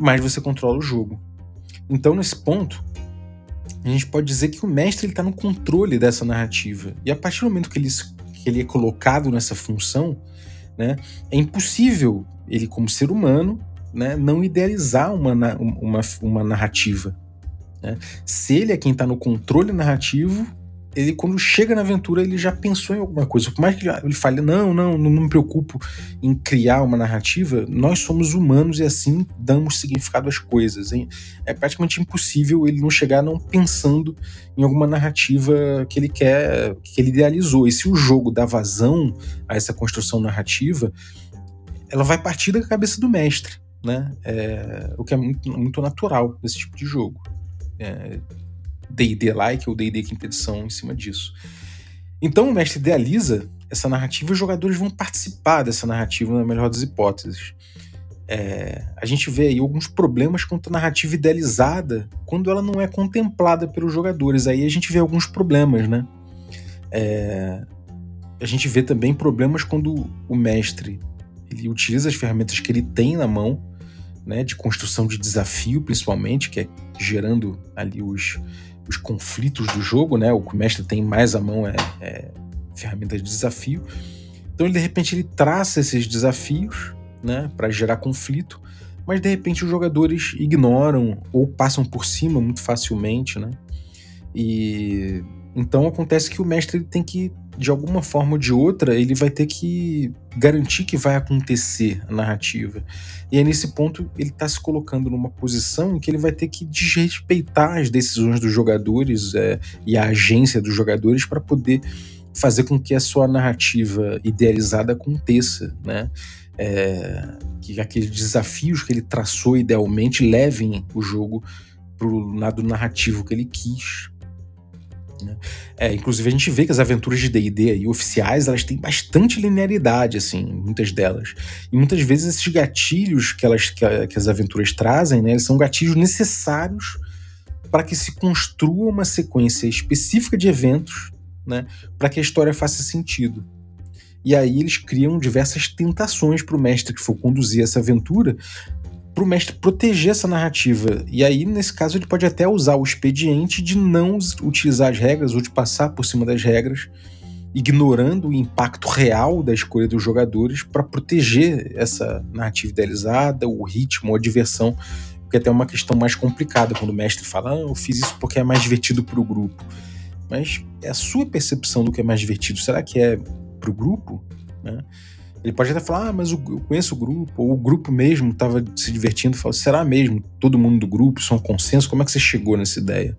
mais você controla o jogo. Então, nesse ponto, a gente pode dizer que o mestre está no controle dessa narrativa. E a partir do momento que ele, que ele é colocado nessa função, né, é impossível ele, como ser humano, né, não idealizar uma, uma, uma narrativa. Né? Se ele é quem está no controle narrativo, ele quando chega na aventura ele já pensou em alguma coisa. Por mais que ele fale, não, não, não me preocupo em criar uma narrativa, nós somos humanos e assim damos significado às coisas. Hein? É praticamente impossível ele não chegar não pensando em alguma narrativa que ele quer, que ele idealizou. E se o jogo dá vazão a essa construção narrativa, ela vai partir da cabeça do mestre né? É, o que é muito, muito natural nesse tipo de jogo. D&D-like ou D&D quinta edição em cima disso. Então o mestre idealiza essa narrativa e os jogadores vão participar dessa narrativa na melhor das hipóteses. É, a gente vê aí alguns problemas com a narrativa idealizada quando ela não é contemplada pelos jogadores. Aí a gente vê alguns problemas, né? É, a gente vê também problemas quando o mestre ele utiliza as ferramentas que ele tem na mão né, de construção de desafio, principalmente, que é gerando ali os, os conflitos do jogo, né? O que o mestre tem mais à mão é, é ferramenta de desafio. Então, ele, de repente, ele traça esses desafios, né, para gerar conflito, mas de repente os jogadores ignoram ou passam por cima muito facilmente, né? E então acontece que o mestre tem que de alguma forma ou de outra, ele vai ter que garantir que vai acontecer a narrativa. E é nesse ponto ele está se colocando numa posição em que ele vai ter que desrespeitar as decisões dos jogadores é, e a agência dos jogadores para poder fazer com que a sua narrativa idealizada aconteça, né? É, que aqueles desafios que ele traçou idealmente levem o jogo para o lado narrativo que ele quis. Né? É, inclusive a gente vê que as aventuras de D&D oficiais, elas têm bastante linearidade, assim, muitas delas. E muitas vezes esses gatilhos que, elas, que, a, que as aventuras trazem, né, eles são gatilhos necessários para que se construa uma sequência específica de eventos, né, para que a história faça sentido. E aí eles criam diversas tentações para o mestre que for conduzir essa aventura para o mestre proteger essa narrativa. E aí, nesse caso, ele pode até usar o expediente de não utilizar as regras ou de passar por cima das regras, ignorando o impacto real da escolha dos jogadores para proteger essa narrativa idealizada, o ritmo, a diversão, porque é até uma questão mais complicada quando o mestre fala, ah, eu fiz isso porque é mais divertido para o grupo. Mas é a sua percepção do que é mais divertido. Será que é para o grupo? Né? Ele pode até falar, ah, mas eu conheço o grupo, ou o grupo mesmo estava se divertindo. Fala, será mesmo todo mundo do grupo? Isso é um consenso? Como é que você chegou nessa ideia?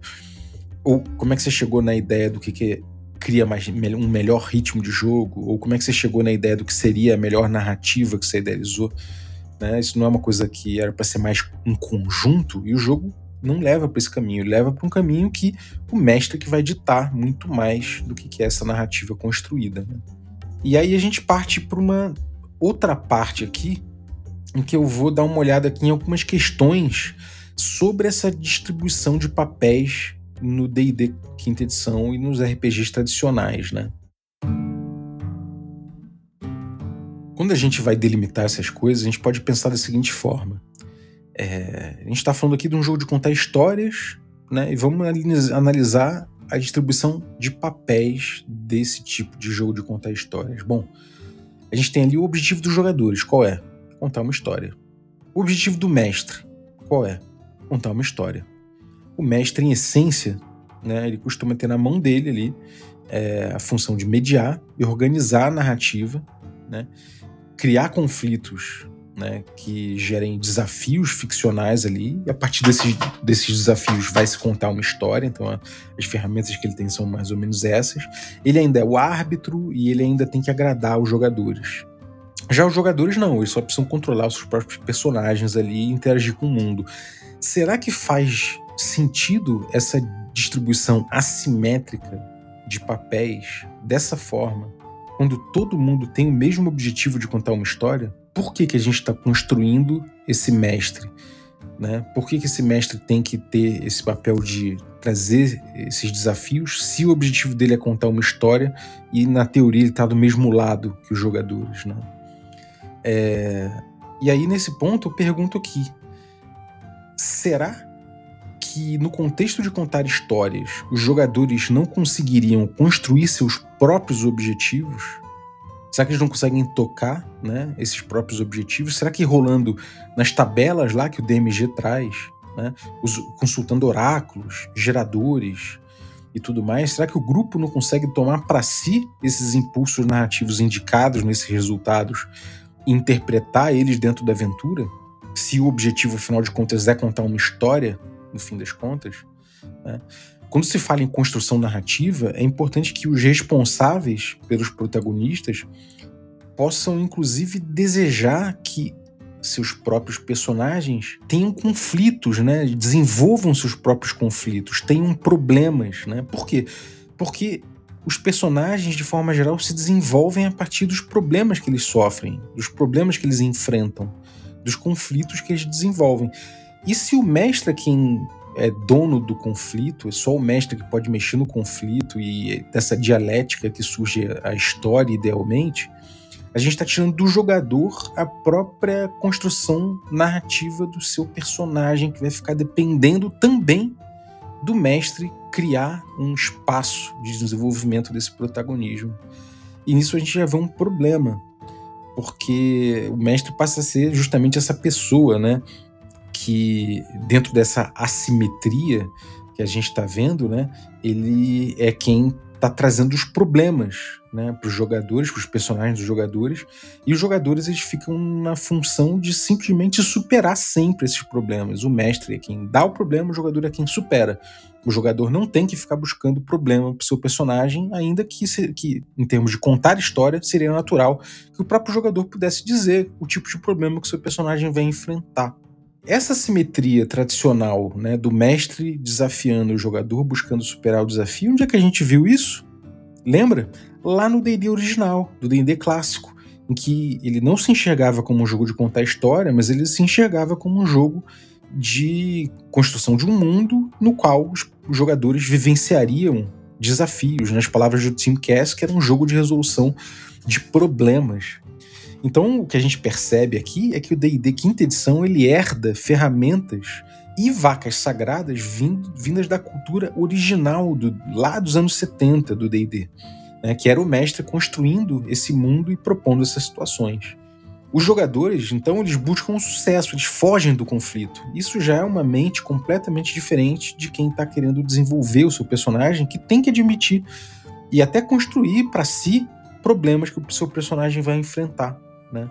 Ou como é que você chegou na ideia do que, que cria mais, um melhor ritmo de jogo? Ou como é que você chegou na ideia do que seria a melhor narrativa que você idealizou? Né? Isso não é uma coisa que era para ser mais um conjunto e o jogo não leva para esse caminho, leva para um caminho que o mestre que vai ditar muito mais do que, que é essa narrativa construída. Né? E aí a gente parte para uma outra parte aqui, em que eu vou dar uma olhada aqui em algumas questões sobre essa distribuição de papéis no D&D quinta edição e nos RPGs tradicionais, né? Quando a gente vai delimitar essas coisas, a gente pode pensar da seguinte forma: é, a gente está falando aqui de um jogo de contar histórias, né? E vamos analisar a distribuição de papéis desse tipo de jogo de contar histórias. Bom, a gente tem ali o objetivo dos jogadores, qual é? Contar uma história. O objetivo do mestre, qual é? Contar uma história. O mestre, em essência, né, ele costuma ter na mão dele ali é, a função de mediar e organizar a narrativa, né, criar conflitos né, que gerem desafios ficcionais ali, e a partir desses, desses desafios vai se contar uma história, então as ferramentas que ele tem são mais ou menos essas. Ele ainda é o árbitro e ele ainda tem que agradar os jogadores. Já os jogadores não, eles só precisam controlar os seus próprios personagens ali e interagir com o mundo. Será que faz sentido essa distribuição assimétrica de papéis dessa forma, quando todo mundo tem o mesmo objetivo de contar uma história? Por que, que a gente está construindo esse mestre? Né? Por que, que esse mestre tem que ter esse papel de trazer esses desafios se o objetivo dele é contar uma história e, na teoria, ele está do mesmo lado que os jogadores? Né? É... E aí, nesse ponto, eu pergunto aqui: será que, no contexto de contar histórias, os jogadores não conseguiriam construir seus próprios objetivos? Será que eles não conseguem tocar né, esses próprios objetivos? Será que rolando nas tabelas lá que o DMG traz, né, os, consultando oráculos, geradores e tudo mais, será que o grupo não consegue tomar para si esses impulsos narrativos indicados nesses resultados e interpretar eles dentro da aventura? Se o objetivo, afinal de contas, é contar uma história, no fim das contas. Né? Quando se fala em construção narrativa, é importante que os responsáveis pelos protagonistas possam, inclusive, desejar que seus próprios personagens tenham conflitos, né? Desenvolvam seus próprios conflitos, tenham problemas, né? Por quê? Porque os personagens, de forma geral, se desenvolvem a partir dos problemas que eles sofrem, dos problemas que eles enfrentam, dos conflitos que eles desenvolvem. E se o mestre é quem é dono do conflito, é só o mestre que pode mexer no conflito e dessa dialética que surge a história idealmente, a gente está tirando do jogador a própria construção narrativa do seu personagem, que vai ficar dependendo também do mestre criar um espaço de desenvolvimento desse protagonismo. E nisso a gente já vê um problema, porque o mestre passa a ser justamente essa pessoa, né? Que dentro dessa assimetria que a gente está vendo, né, ele é quem está trazendo os problemas né, para os jogadores, para os personagens dos jogadores, e os jogadores eles ficam na função de simplesmente superar sempre esses problemas. O mestre é quem dá o problema, o jogador é quem supera. O jogador não tem que ficar buscando problema para seu personagem, ainda que, que, em termos de contar história, seria natural que o próprio jogador pudesse dizer o tipo de problema que seu personagem vai enfrentar. Essa simetria tradicional, né, do mestre desafiando o jogador buscando superar o desafio, onde é que a gente viu isso? Lembra? Lá no D&D original, do D&D clássico, em que ele não se enxergava como um jogo de contar história, mas ele se enxergava como um jogo de construção de um mundo no qual os jogadores vivenciariam desafios, nas palavras do Tim Cass, que era um jogo de resolução de problemas. Então, o que a gente percebe aqui é que o D&D quinta edição ele herda ferramentas e vacas sagradas vindo, vindas da cultura original do, lá dos anos 70 do D&D, né, que era o mestre construindo esse mundo e propondo essas situações. Os jogadores, então, eles buscam o sucesso, eles fogem do conflito. Isso já é uma mente completamente diferente de quem está querendo desenvolver o seu personagem, que tem que admitir e até construir para si problemas que o seu personagem vai enfrentar. Né?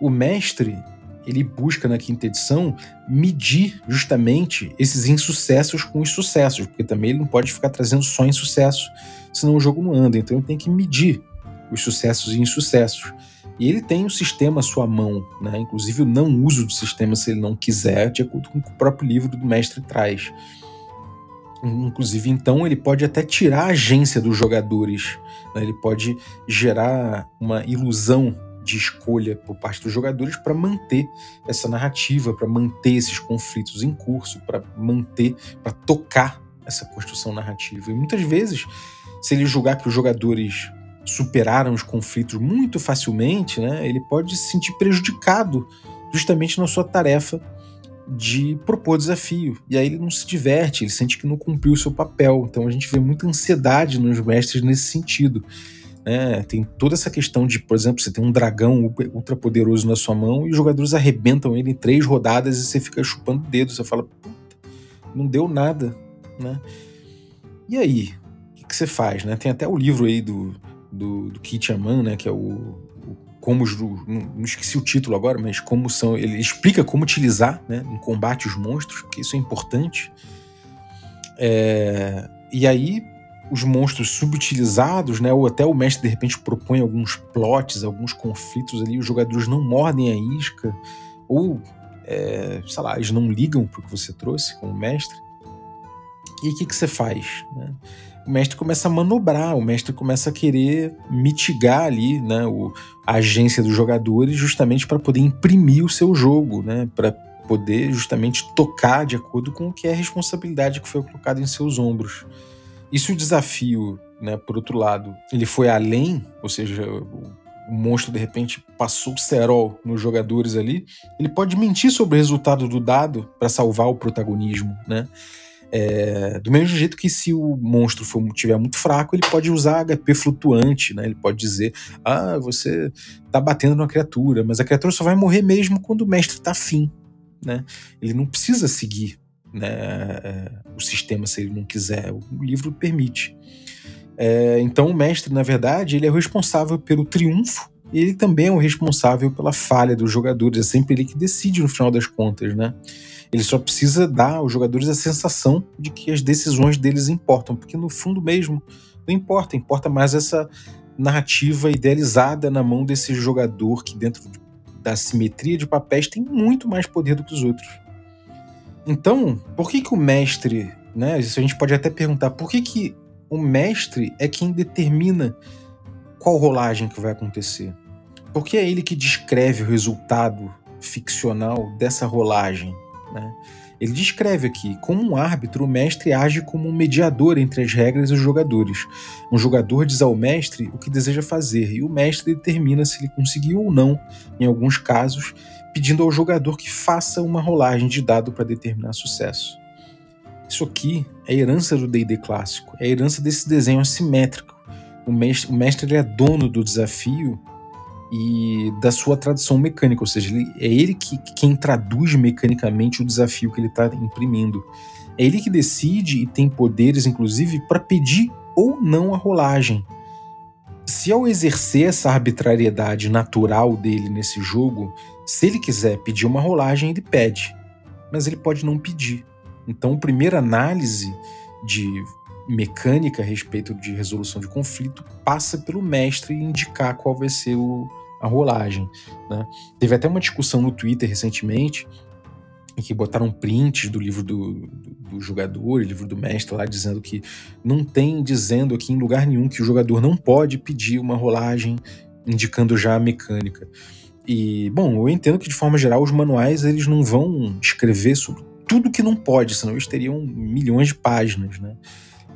O mestre, ele busca na quinta edição medir justamente esses insucessos com os sucessos, porque também ele não pode ficar trazendo só insucesso, senão o jogo não anda. Então ele tem que medir os sucessos e insucessos. E ele tem o sistema à sua mão, né? inclusive o não uso do sistema se ele não quiser, de acordo com o próprio livro do mestre traz. Inclusive, então, ele pode até tirar a agência dos jogadores. Né? Ele pode gerar uma ilusão de escolha por parte dos jogadores para manter essa narrativa, para manter esses conflitos em curso, para manter, para tocar essa construção narrativa. E muitas vezes, se ele julgar que os jogadores superaram os conflitos muito facilmente, né, ele pode se sentir prejudicado justamente na sua tarefa de propor desafio. E aí ele não se diverte, ele sente que não cumpriu o seu papel. Então a gente vê muita ansiedade nos mestres nesse sentido. Né? Tem toda essa questão de, por exemplo, você tem um dragão ultra poderoso na sua mão e os jogadores arrebentam ele em três rodadas e você fica chupando o dedo. Você fala, não deu nada. Né? E aí? O que, que você faz? Né? Tem até o livro aí do, do, do Kit Aman, né? que é o como os, não, não, esqueci o título agora, mas como são, ele explica como utilizar, né, em combate os monstros, porque isso é importante. É, e aí os monstros subutilizados, né, ou até o mestre de repente propõe alguns plots, alguns conflitos ali, os jogadores não mordem a isca, ou é, sei lá, eles não ligam para o que você trouxe como mestre. E o que, que você faz? Né? o mestre começa a manobrar, o mestre começa a querer mitigar ali né, o, a agência dos jogadores justamente para poder imprimir o seu jogo, né, para poder justamente tocar de acordo com o que é a responsabilidade que foi colocada em seus ombros. E se o desafio, né, por outro lado, ele foi além, ou seja, o, monstro de repente passou o cerol nos jogadores ali, ele pode mentir sobre o resultado do dado para salvar o protagonismo, né? É, do mesmo jeito que se o monstro for, tiver muito fraco, ele pode usar HP flutuante, né? Ele pode dizer, ah, você tá batendo numa criatura, mas a criatura só vai morrer mesmo quando o mestre tá afim, né? Ele não precisa seguir né, é, o sistema se ele não quiser, o livro permite. É, então o mestre, na verdade, ele é o responsável pelo triunfo e ele também é o responsável pela falha dos jogadores, é sempre ele que decide no final das contas, né? Ele só precisa dar aos jogadores a sensação de que as decisões deles importam, porque no fundo mesmo não importa, importa mais essa narrativa idealizada na mão desse jogador que dentro da simetria de papéis tem muito mais poder do que os outros. Então, por que que o mestre, né? Isso a gente pode até perguntar, por que que o mestre é quem determina qual rolagem que vai acontecer? Porque é ele que descreve o resultado ficcional dessa rolagem. Né? Ele descreve aqui: como um árbitro, o mestre age como um mediador entre as regras e os jogadores. Um jogador diz ao mestre o que deseja fazer, e o mestre determina se ele conseguiu ou não, em alguns casos, pedindo ao jogador que faça uma rolagem de dado para determinar sucesso. Isso aqui é herança do DD clássico, é herança desse desenho assimétrico. O mestre, o mestre é dono do desafio e da sua tradução mecânica, ou seja, ele, é ele que, quem traduz mecanicamente o desafio que ele está imprimindo. É ele que decide e tem poderes, inclusive, para pedir ou não a rolagem. Se ao exercer essa arbitrariedade natural dele nesse jogo, se ele quiser pedir uma rolagem, ele pede, mas ele pode não pedir. Então, a primeira análise de mecânica a respeito de resolução de conflito passa pelo mestre indicar qual vai ser o, a rolagem. Né? Teve até uma discussão no Twitter recentemente em que botaram prints do livro do, do, do, jogador, livro do mestre lá, dizendo que não tem dizendo aqui em lugar nenhum que o jogador não pode pedir uma rolagem indicando já a mecânica. E, bom, eu entendo que de forma geral os manuais eles não vão escrever sobre tudo que não pode, senão eles teriam milhões de páginas, né?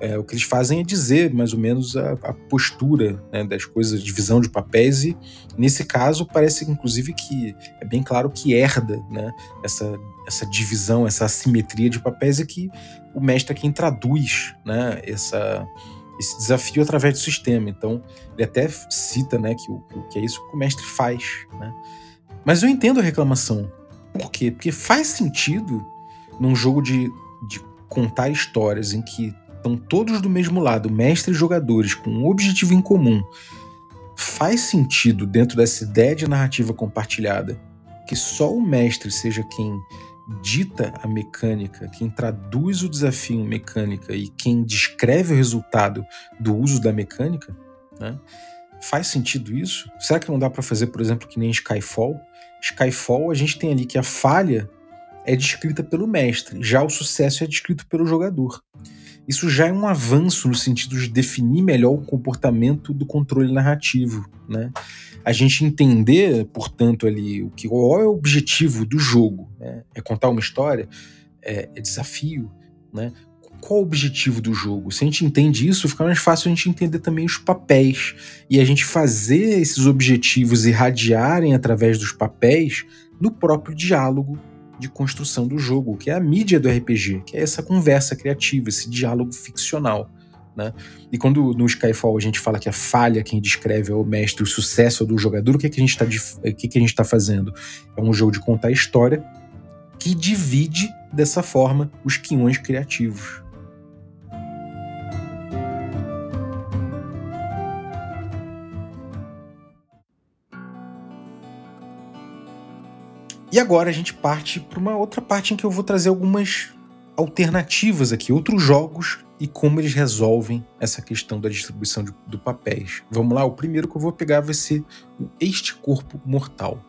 É, o que eles fazem é dizer mais ou menos a, a postura né, das coisas, divisão de papéis, e nesse caso parece inclusive que é bem claro que herda né, essa, essa divisão, essa assimetria de papéis, e que o mestre é quem traduz né, essa, esse desafio através do sistema. Então, ele até cita né, que, o, que é isso que o mestre faz. Né? Mas eu entendo a reclamação. Por quê? Porque faz sentido num jogo de, de contar histórias em que estão todos do mesmo lado, mestres e jogadores, com um objetivo em comum, faz sentido dentro dessa ideia de narrativa compartilhada que só o mestre seja quem dita a mecânica, quem traduz o desafio em mecânica e quem descreve o resultado do uso da mecânica, né? Faz sentido isso? Será que não dá para fazer, por exemplo, que nem Skyfall? Skyfall, a gente tem ali que a falha é descrita pelo mestre, já o sucesso é descrito pelo jogador. Isso já é um avanço no sentido de definir melhor o comportamento do controle narrativo, né? A gente entender, portanto, ali o que qual é o objetivo do jogo, né? É contar uma história, é, é desafio, né? Qual o objetivo do jogo? Se a gente entende isso, fica mais fácil a gente entender também os papéis e a gente fazer esses objetivos irradiarem através dos papéis no próprio diálogo de construção do jogo, que é a mídia do RPG, que é essa conversa criativa, esse diálogo ficcional. Né? E quando no Skyfall a gente fala que a falha quem descreve é o mestre, o sucesso é do jogador, o que, é que a gente está que que a gente tá fazendo? É um jogo de contar história que divide dessa forma os quinhões criativos. E agora a gente parte para uma outra parte em que eu vou trazer algumas alternativas aqui, outros jogos e como eles resolvem essa questão da distribuição de, do papéis. Vamos lá, o primeiro que eu vou pegar vai ser Este Corpo Mortal.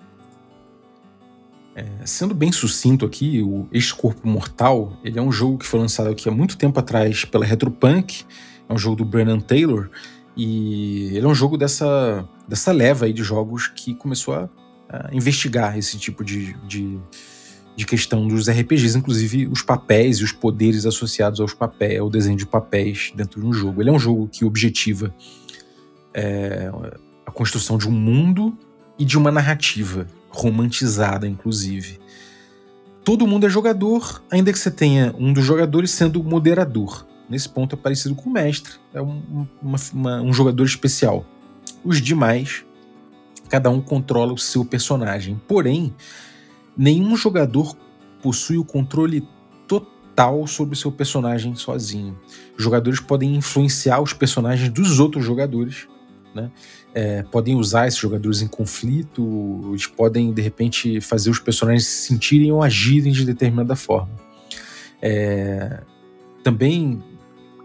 É, sendo bem sucinto aqui, o Este Corpo Mortal ele é um jogo que foi lançado aqui há muito tempo atrás pela Retropunk, é um jogo do Brennan Taylor, e ele é um jogo dessa, dessa leva aí de jogos que começou a investigar esse tipo de, de, de, questão dos RPGs, inclusive os papéis e os poderes associados aos papéis, ao desenho de papéis dentro de um jogo. Ele é um jogo que objetiva é, a construção de um mundo e de uma narrativa romantizada, inclusive. Todo mundo é jogador, ainda que você tenha um dos jogadores sendo moderador. Nesse ponto é parecido com o mestre, é um, uma, uma, um jogador especial. Os demais cada um controla o seu personagem. Porém, nenhum jogador possui o controle total sobre o seu personagem sozinho. Os jogadores podem influenciar os personagens dos outros jogadores, né? É, podem usar esses jogadores em conflito, eles podem de repente fazer os personagens se sentirem ou agirem de determinada forma. É, também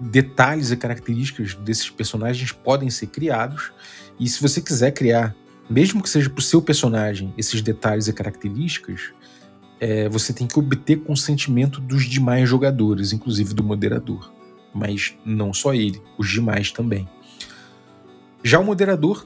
detalhes e características desses personagens podem ser criados, e se você quiser criar mesmo que seja para o seu personagem, esses detalhes e características, é, você tem que obter consentimento dos demais jogadores, inclusive do moderador. Mas não só ele, os demais também. Já o moderador,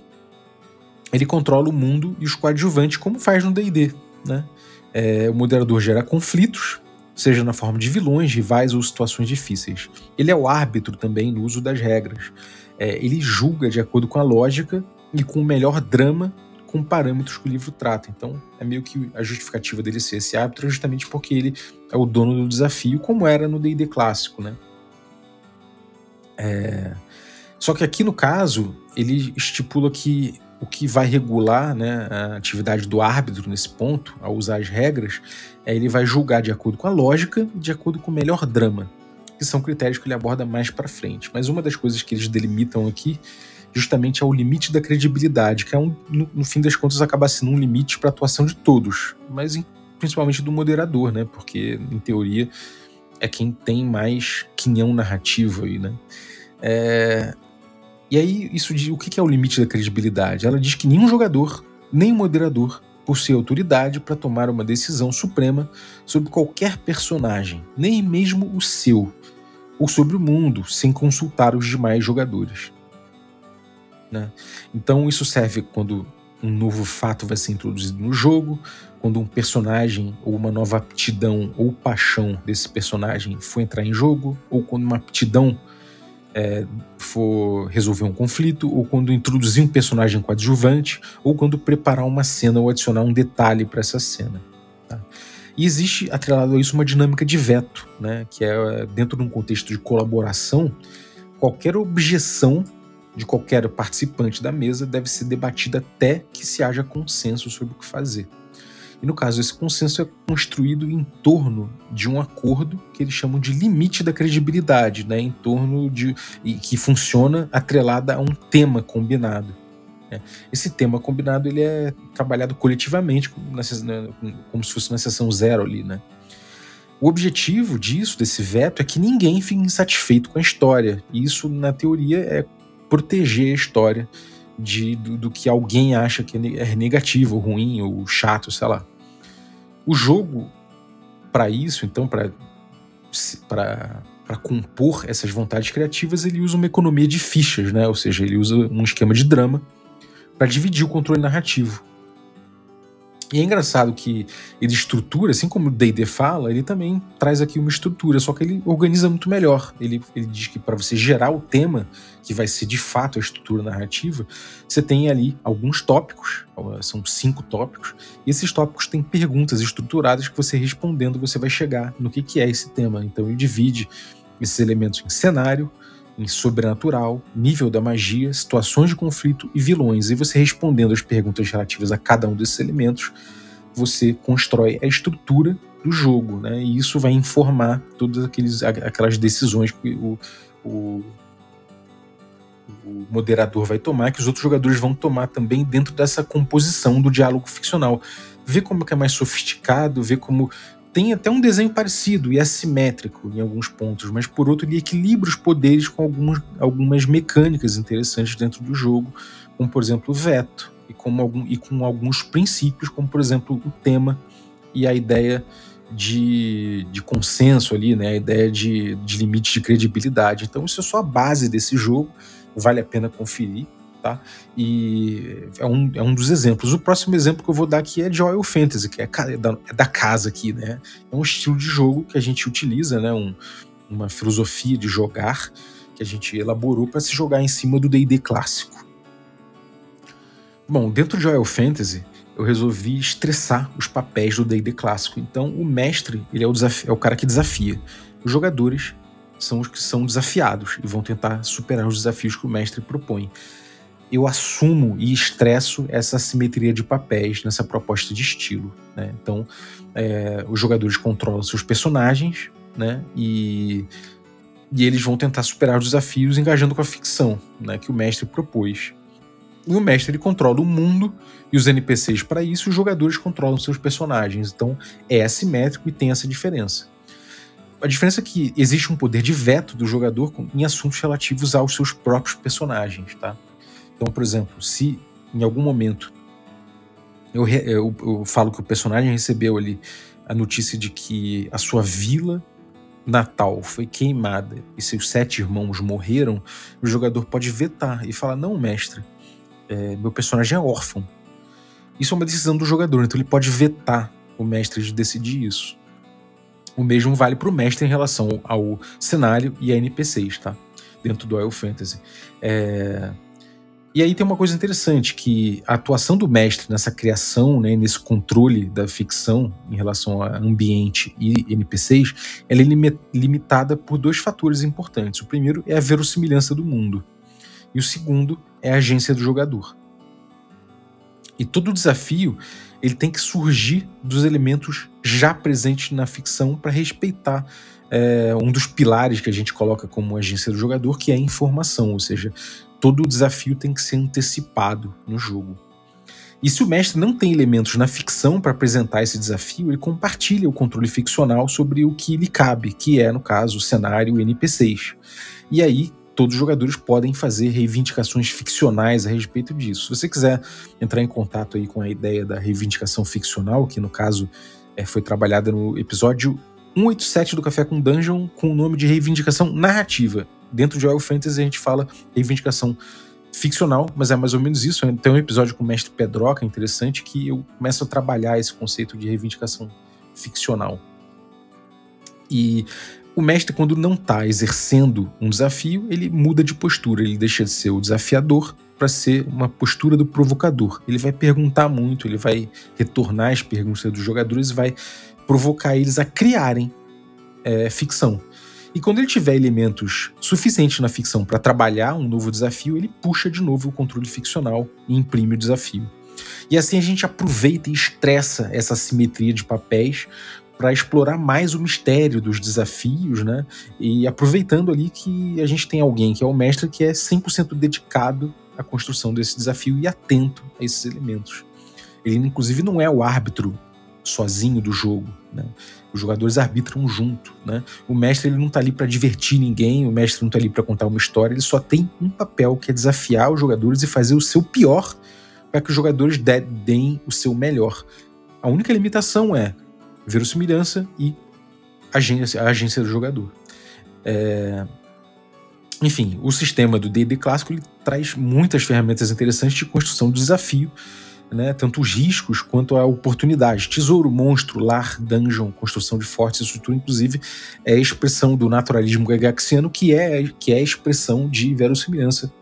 ele controla o mundo e os coadjuvantes, como faz no DD. Né? É, o moderador gera conflitos, seja na forma de vilões, rivais ou situações difíceis. Ele é o árbitro também no uso das regras. É, ele julga de acordo com a lógica e com o melhor drama com parâmetros que o livro trata. Então, é meio que a justificativa dele ser esse árbitro justamente porque ele é o dono do desafio, como era no D&D clássico, né? É... Só que aqui no caso, ele estipula que o que vai regular né, a atividade do árbitro nesse ponto, ao usar as regras, é ele vai julgar de acordo com a lógica e de acordo com o melhor drama, que são critérios que ele aborda mais para frente. Mas uma das coisas que eles delimitam aqui justamente ao limite da credibilidade, que é um, no, no fim das contas acaba sendo um limite para a atuação de todos, mas em, principalmente do moderador, né? Porque em teoria é quem tem mais quinhão narrativo aí, né? É... E aí isso diz o que é o limite da credibilidade? Ela diz que nenhum jogador, nem moderador possui autoridade para tomar uma decisão suprema sobre qualquer personagem, nem mesmo o seu, ou sobre o mundo, sem consultar os demais jogadores. Né? Então isso serve quando um novo fato vai ser introduzido no jogo, quando um personagem ou uma nova aptidão ou paixão desse personagem for entrar em jogo, ou quando uma aptidão é, for resolver um conflito, ou quando introduzir um personagem coadjuvante, ou quando preparar uma cena ou adicionar um detalhe para essa cena. Tá? E existe, atrelado a isso, uma dinâmica de veto, né? que é dentro de um contexto de colaboração, qualquer objeção de qualquer participante da mesa deve ser debatida até que se haja consenso sobre o que fazer. E no caso, esse consenso é construído em torno de um acordo que eles chamam de limite da credibilidade, né? em torno de. e que funciona atrelada a um tema combinado. Né? Esse tema combinado ele é trabalhado coletivamente, né, como se fosse uma sessão zero ali, né? O objetivo disso, desse veto, é que ninguém fique insatisfeito com a história. E isso, na teoria, é proteger a história de, do, do que alguém acha que é negativo, ruim ou chato, sei lá. O jogo, para isso, então, para compor essas vontades criativas, ele usa uma economia de fichas, né? Ou seja, ele usa um esquema de drama para dividir o controle narrativo. E é engraçado que ele estrutura, assim como o D&D fala, ele também traz aqui uma estrutura, só que ele organiza muito melhor. Ele, ele diz que para você gerar o tema, que vai ser de fato a estrutura narrativa, você tem ali alguns tópicos, são cinco tópicos, e esses tópicos têm perguntas estruturadas que você respondendo você vai chegar no que, que é esse tema. Então ele divide esses elementos em cenário, em sobrenatural, nível da magia, situações de conflito e vilões. E você respondendo as perguntas relativas a cada um desses elementos, você constrói a estrutura do jogo, né? E isso vai informar todas aqueles, aquelas decisões que o, o, o moderador vai tomar, que os outros jogadores vão tomar também dentro dessa composição do diálogo ficcional. Ver como é mais sofisticado, ver como tem até um desenho parecido e assimétrico em alguns pontos, mas por outro ele equilibra os poderes com alguns, algumas mecânicas interessantes dentro do jogo, como por exemplo o veto e, como algum, e com alguns princípios, como por exemplo o tema e a ideia de, de consenso ali, né? a ideia de, de limite de credibilidade. Então isso é só a base desse jogo, vale a pena conferir tá? E é um, é um dos exemplos. O próximo exemplo que eu vou dar aqui é de Royal Fantasy, que é, é da, é da casa aqui, né? É um estilo de jogo que a gente utiliza, né? Um, uma filosofia de jogar que a gente elaborou para se jogar em cima do D&D clássico. Bom, dentro de Royal Fantasy, eu resolvi estressar os papéis do D&D clássico. Então, o mestre, ele é o, é o cara que desafia. Os jogadores são os que são desafiados e vão tentar superar os desafios que o mestre propõe eu assumo e estresso essa simetria de papéis nessa proposta de estilo. Né? Então, é, os jogadores controlam seus personagens né? e, e eles vão tentar superar os desafios engajando com a ficção né? que o mestre propôs. E o mestre ele controla o mundo e os NPCs para isso, os jogadores controlam seus personagens. Então, é assimétrico e tem essa diferença. A diferença é que existe um poder de veto do jogador em assuntos relativos aos seus próprios personagens, tá? Então, por exemplo, se em algum momento eu, eu, eu falo que o personagem recebeu ali a notícia de que a sua vila natal foi queimada e seus sete irmãos morreram, o jogador pode vetar e falar: Não, mestre, é, meu personagem é órfão. Isso é uma decisão do jogador, então ele pode vetar o mestre de decidir isso. O mesmo vale para o mestre em relação ao cenário e a NPCs, tá? Dentro do Royal Fantasy. É, e aí tem uma coisa interessante, que a atuação do mestre nessa criação, né, nesse controle da ficção em relação a ambiente e NPCs, ela é limitada por dois fatores importantes. O primeiro é a verossimilhança do mundo. E o segundo é a agência do jogador. E todo desafio ele tem que surgir dos elementos já presentes na ficção para respeitar é, um dos pilares que a gente coloca como agência do jogador, que é a informação, ou seja, todo o desafio tem que ser antecipado no jogo. E se o mestre não tem elementos na ficção para apresentar esse desafio, ele compartilha o controle ficcional sobre o que lhe cabe, que é, no caso, o cenário NPCs. E aí, todos os jogadores podem fazer reivindicações ficcionais a respeito disso. Se você quiser entrar em contato aí com a ideia da reivindicação ficcional, que no caso é, foi trabalhada no episódio 187 do Café com Dungeon, com o nome de reivindicação narrativa dentro de Royal Fantasy a gente fala reivindicação ficcional, mas é mais ou menos isso. Tem um episódio com o mestre Pedroca interessante que eu começo a trabalhar esse conceito de reivindicação ficcional. E o mestre, quando não está exercendo um desafio, ele muda de postura, ele deixa de ser o desafiador para ser uma postura do provocador. Ele vai perguntar muito, ele vai retornar as perguntas dos jogadores vai provocar eles a criarem é, ficção. E quando ele tiver elementos suficientes na ficção para trabalhar um novo desafio, ele puxa de novo o controle ficcional e imprime o desafio. E assim a gente aproveita e estressa essa simetria de papéis para explorar mais o mistério dos desafios, né? E aproveitando ali que a gente tem alguém que é o mestre que é 100% dedicado a construção desse desafio e atento a esses elementos. Ele, inclusive, não é o árbitro sozinho do jogo. Né? Os jogadores arbitram junto. Né? O mestre ele não está ali para divertir ninguém, o mestre não está ali para contar uma história, ele só tem um papel que é desafiar os jogadores e fazer o seu pior para que os jogadores deem o seu melhor. A única limitação é verossimilhança e agência, a agência do jogador. É... Enfim, o sistema do D&D clássico ele traz muitas ferramentas interessantes de construção do desafio, né? tanto os riscos quanto a oportunidade. Tesouro, monstro, lar, dungeon, construção de fortes e estrutura, inclusive, é a expressão do naturalismo gagaxiano, que é, que é a expressão de verossimilhança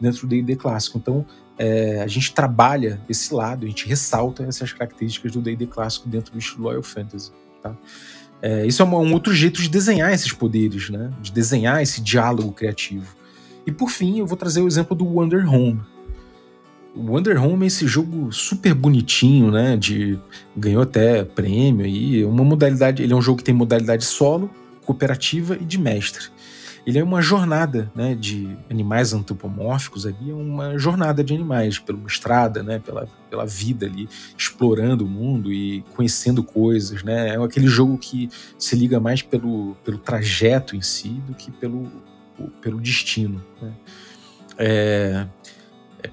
dentro do D&D clássico. Então, é, a gente trabalha esse lado, a gente ressalta essas características do D&D clássico dentro do estilo Royal Fantasy. Tá? É, isso é um, um outro jeito de desenhar esses poderes, né? de desenhar esse diálogo criativo. E por fim, eu vou trazer o exemplo do Wonder Home. Wonder Home é esse jogo super bonitinho, né? De ganhou até prêmio aí, uma modalidade, ele é um jogo que tem modalidade solo, cooperativa e de mestre ele é uma jornada né, de animais antropomórficos ali, é uma jornada de animais pela estrada, né, pela, pela vida ali, explorando o mundo e conhecendo coisas. Né? É aquele jogo que se liga mais pelo, pelo trajeto em si do que pelo, pelo destino. Né? É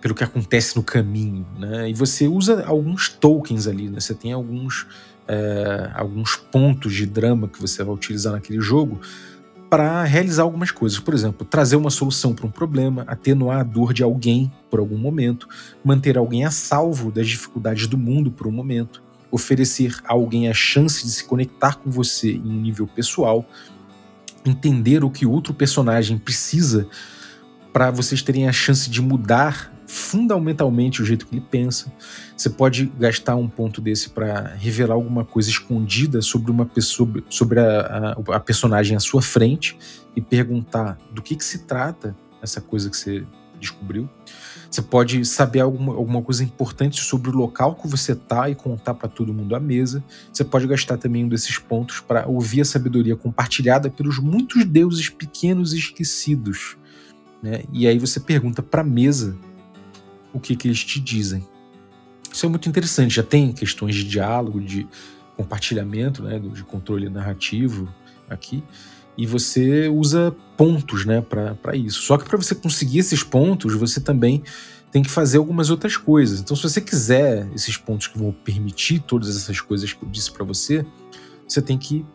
pelo que acontece no caminho. Né? E você usa alguns tokens ali, né? você tem alguns, é, alguns pontos de drama que você vai utilizar naquele jogo para realizar algumas coisas. Por exemplo, trazer uma solução para um problema, atenuar a dor de alguém por algum momento, manter alguém a salvo das dificuldades do mundo por um momento, oferecer a alguém a chance de se conectar com você em um nível pessoal, entender o que outro personagem precisa para vocês terem a chance de mudar fundamentalmente o jeito que ele pensa. Você pode gastar um ponto desse para revelar alguma coisa escondida sobre uma pessoa, sobre a, a, a, personagem à sua frente e perguntar do que, que se trata essa coisa que você descobriu. Você pode saber alguma, alguma coisa importante sobre o local que você tá e contar para todo mundo à mesa. Você pode gastar também um desses pontos para ouvir a sabedoria compartilhada pelos muitos deuses pequenos e esquecidos. Né? E aí você pergunta para a mesa o que, que eles te dizem. Isso é muito interessante. Já tem questões de diálogo, de compartilhamento, né, de controle narrativo aqui. E você usa pontos né, para isso. Só que para você conseguir esses pontos, você também tem que fazer algumas outras coisas. Então, se você quiser esses pontos que vão permitir todas essas coisas que eu disse para você, você tem que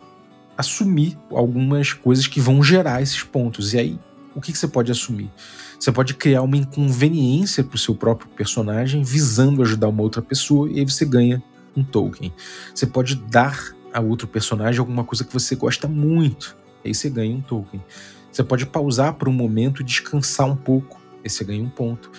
assumir algumas coisas que vão gerar esses pontos. E aí, o que, que você pode assumir? Você pode criar uma inconveniência para o seu próprio personagem visando ajudar uma outra pessoa e aí você ganha um token. Você pode dar a outro personagem alguma coisa que você gosta muito, e aí você ganha um token. Você pode pausar por um momento e descansar um pouco, aí você ganha um ponto.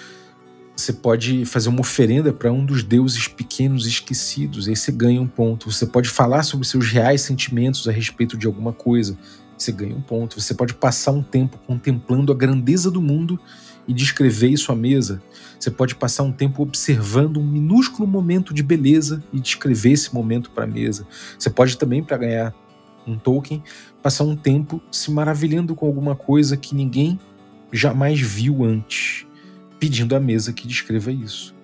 Você pode fazer uma oferenda para um dos deuses pequenos esquecidos, aí você ganha um ponto. Você pode falar sobre seus reais sentimentos a respeito de alguma coisa, você ganha um ponto. Você pode passar um tempo contemplando a grandeza do mundo e descrever isso à mesa. Você pode passar um tempo observando um minúsculo momento de beleza e descrever esse momento para a mesa. Você pode também, para ganhar um token, passar um tempo se maravilhando com alguma coisa que ninguém jamais viu antes, pedindo à mesa que descreva isso.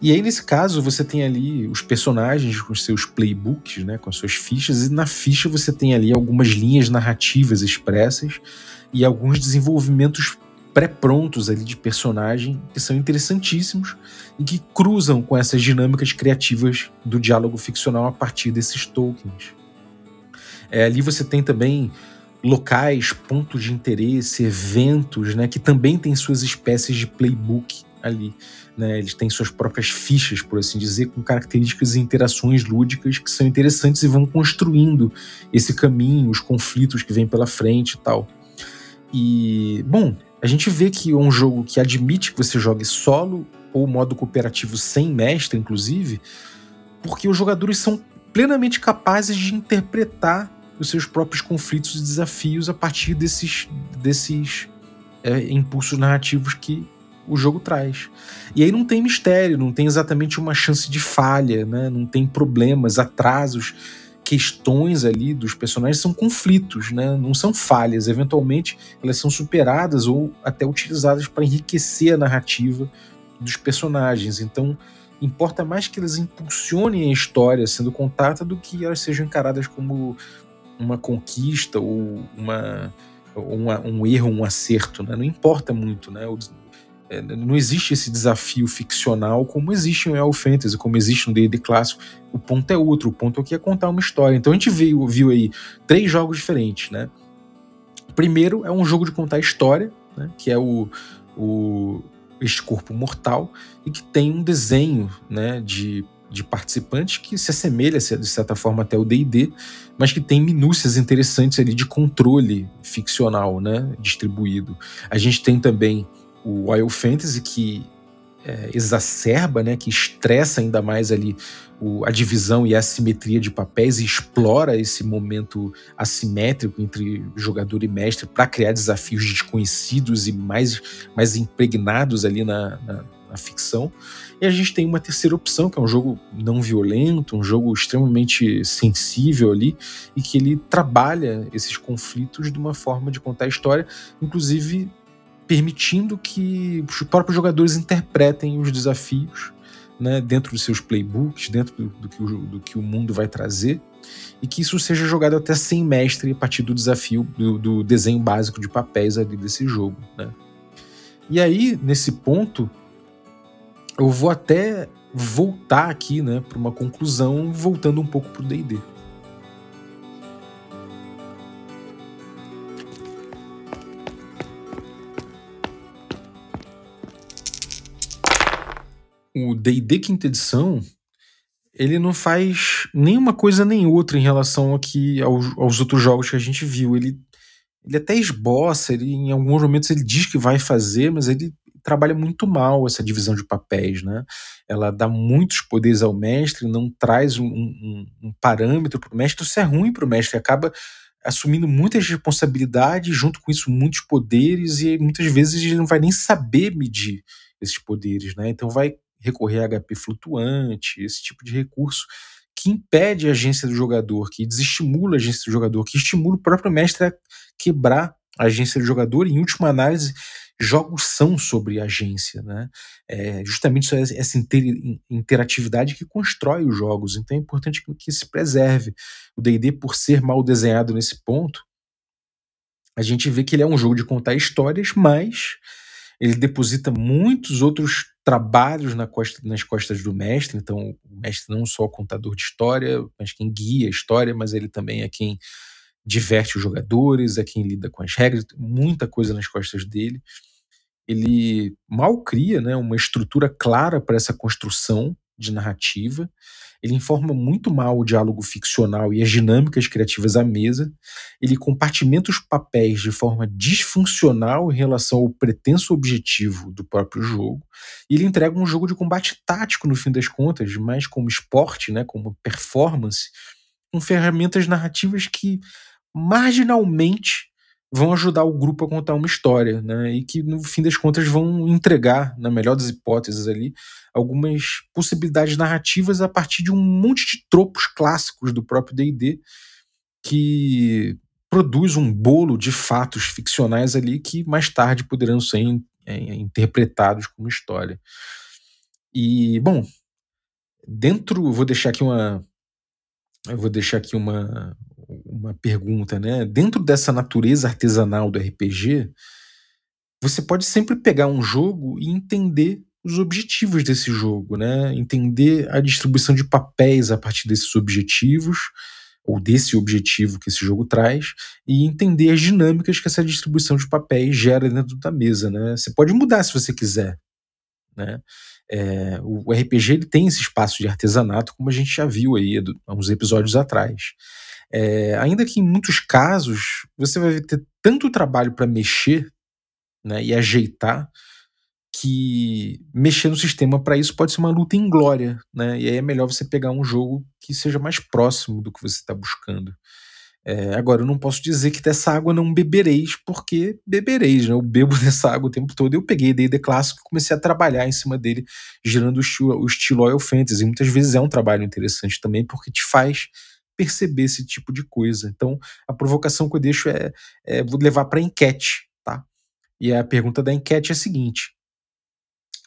E aí, nesse caso, você tem ali os personagens com seus playbooks, né, com as suas fichas, e na ficha você tem ali algumas linhas narrativas expressas e alguns desenvolvimentos pré-prontos ali de personagem que são interessantíssimos e que cruzam com essas dinâmicas criativas do diálogo ficcional a partir desses tokens. É, ali você tem também locais, pontos de interesse, eventos, né, que também têm suas espécies de playbook ali. Né? Eles têm suas próprias fichas, por assim dizer, com características e interações lúdicas que são interessantes e vão construindo esse caminho, os conflitos que vêm pela frente e tal. E, bom, a gente vê que é um jogo que admite que você jogue solo ou modo cooperativo sem mestre, inclusive, porque os jogadores são plenamente capazes de interpretar os seus próprios conflitos e desafios a partir desses, desses é, impulsos narrativos que o jogo traz. E aí não tem mistério, não tem exatamente uma chance de falha, né? não tem problemas, atrasos questões ali dos personagens são conflitos, né? não são falhas. Eventualmente, elas são superadas ou até utilizadas para enriquecer a narrativa dos personagens. Então, importa mais que elas impulsionem a história sendo contada do que elas sejam encaradas como uma conquista ou uma, uma um erro, um acerto. Né? Não importa muito. Né? É, não existe esse desafio ficcional como existe no El Fantasy, como existe no D&D clássico. O ponto é outro, o ponto aqui é contar uma história. Então a gente viu, viu aí três jogos diferentes, né? O primeiro é um jogo de contar história, né? que é o, o Este Corpo Mortal, e que tem um desenho né, de, de participantes que se assemelha, de certa forma, até o D&D, mas que tem minúcias interessantes ali de controle ficcional, né, distribuído. A gente tem também o Wild Fantasy, que é, exacerba, né, que estressa ainda mais ali o, a divisão e a assimetria de papéis e explora esse momento assimétrico entre jogador e mestre para criar desafios desconhecidos e mais, mais impregnados ali na, na, na, ficção. E a gente tem uma terceira opção, que é um jogo não violento, um jogo extremamente sensível ali, e que ele trabalha esses conflitos de uma forma de contar a história, inclusive permitindo que os próprios jogadores interpretem os desafios né, dentro dos seus playbooks, dentro do, do, que o, do, que o, mundo vai trazer, e que isso seja jogado até sem mestre a partir do desafio do, do desenho básico de papéis ali desse jogo. Né. E aí, nesse ponto, eu vou até voltar aqui né, para uma conclusão, voltando um pouco para o DD. O D&D quinta edição, ele não faz nenhuma coisa nem outra em relação aqui aos, aos outros jogos que a gente viu. Ele, ele até esboça, ele, em alguns momentos ele diz que vai fazer, mas ele trabalha muito mal essa divisão de papéis, né? Ela dá muitos poderes ao mestre, não traz um, um, um parâmetro para o mestre, isso é ruim para o mestre, acaba assumindo muitas responsabilidades, junto com isso muitos poderes, e muitas vezes ele não vai nem saber medir esses poderes, né? Então vai recorrer a HP flutuante, esse tipo de recurso que impede a agência do jogador, que desestimula a agência do jogador, que estimula o próprio mestre a quebrar a agência do jogador. E, em última análise, jogos são sobre agência, né? É justamente essa interatividade que constrói os jogos. Então é importante que se preserve. O D&D, por ser mal desenhado nesse ponto, a gente vê que ele é um jogo de contar histórias, mas ele deposita muitos outros trabalhos na costa, nas costas do mestre. Então, o mestre não só o contador de história, mas quem guia a história, mas ele também é quem diverte os jogadores, é quem lida com as regras, muita coisa nas costas dele. Ele mal cria né, uma estrutura clara para essa construção de narrativa ele informa muito mal o diálogo ficcional e as dinâmicas criativas à mesa, ele compartimenta os papéis de forma disfuncional em relação ao pretenso objetivo do próprio jogo, e ele entrega um jogo de combate tático no fim das contas, mais como esporte, né, como performance, com ferramentas narrativas que marginalmente vão ajudar o grupo a contar uma história, né? E que no fim das contas vão entregar, na melhor das hipóteses ali, algumas possibilidades narrativas a partir de um monte de tropos clássicos do próprio D&D que produz um bolo de fatos ficcionais ali que mais tarde poderão ser é, interpretados como história. E bom, dentro, vou deixar aqui uma eu vou deixar aqui uma, uma pergunta, né? Dentro dessa natureza artesanal do RPG, você pode sempre pegar um jogo e entender os objetivos desse jogo, né? Entender a distribuição de papéis a partir desses objetivos ou desse objetivo que esse jogo traz e entender as dinâmicas que essa distribuição de papéis gera dentro da mesa, né? Você pode mudar se você quiser, né? É, o RPG ele tem esse espaço de artesanato, como a gente já viu aí há uns episódios atrás. É, ainda que em muitos casos você vai ter tanto trabalho para mexer né, e ajeitar que mexer no sistema para isso pode ser uma luta em glória, né? E aí é melhor você pegar um jogo que seja mais próximo do que você está buscando. É, agora, eu não posso dizer que dessa água não bebereis, porque bebereis, né? Eu bebo [LAUGHS] dessa água o tempo todo. Eu peguei D&D clássico e comecei a trabalhar em cima dele, gerando o estilo, o estilo Oil Fantasy. Muitas vezes é um trabalho interessante também, porque te faz perceber esse tipo de coisa. Então, a provocação que eu deixo é, é vou levar para enquete, tá? E a pergunta da enquete é a seguinte: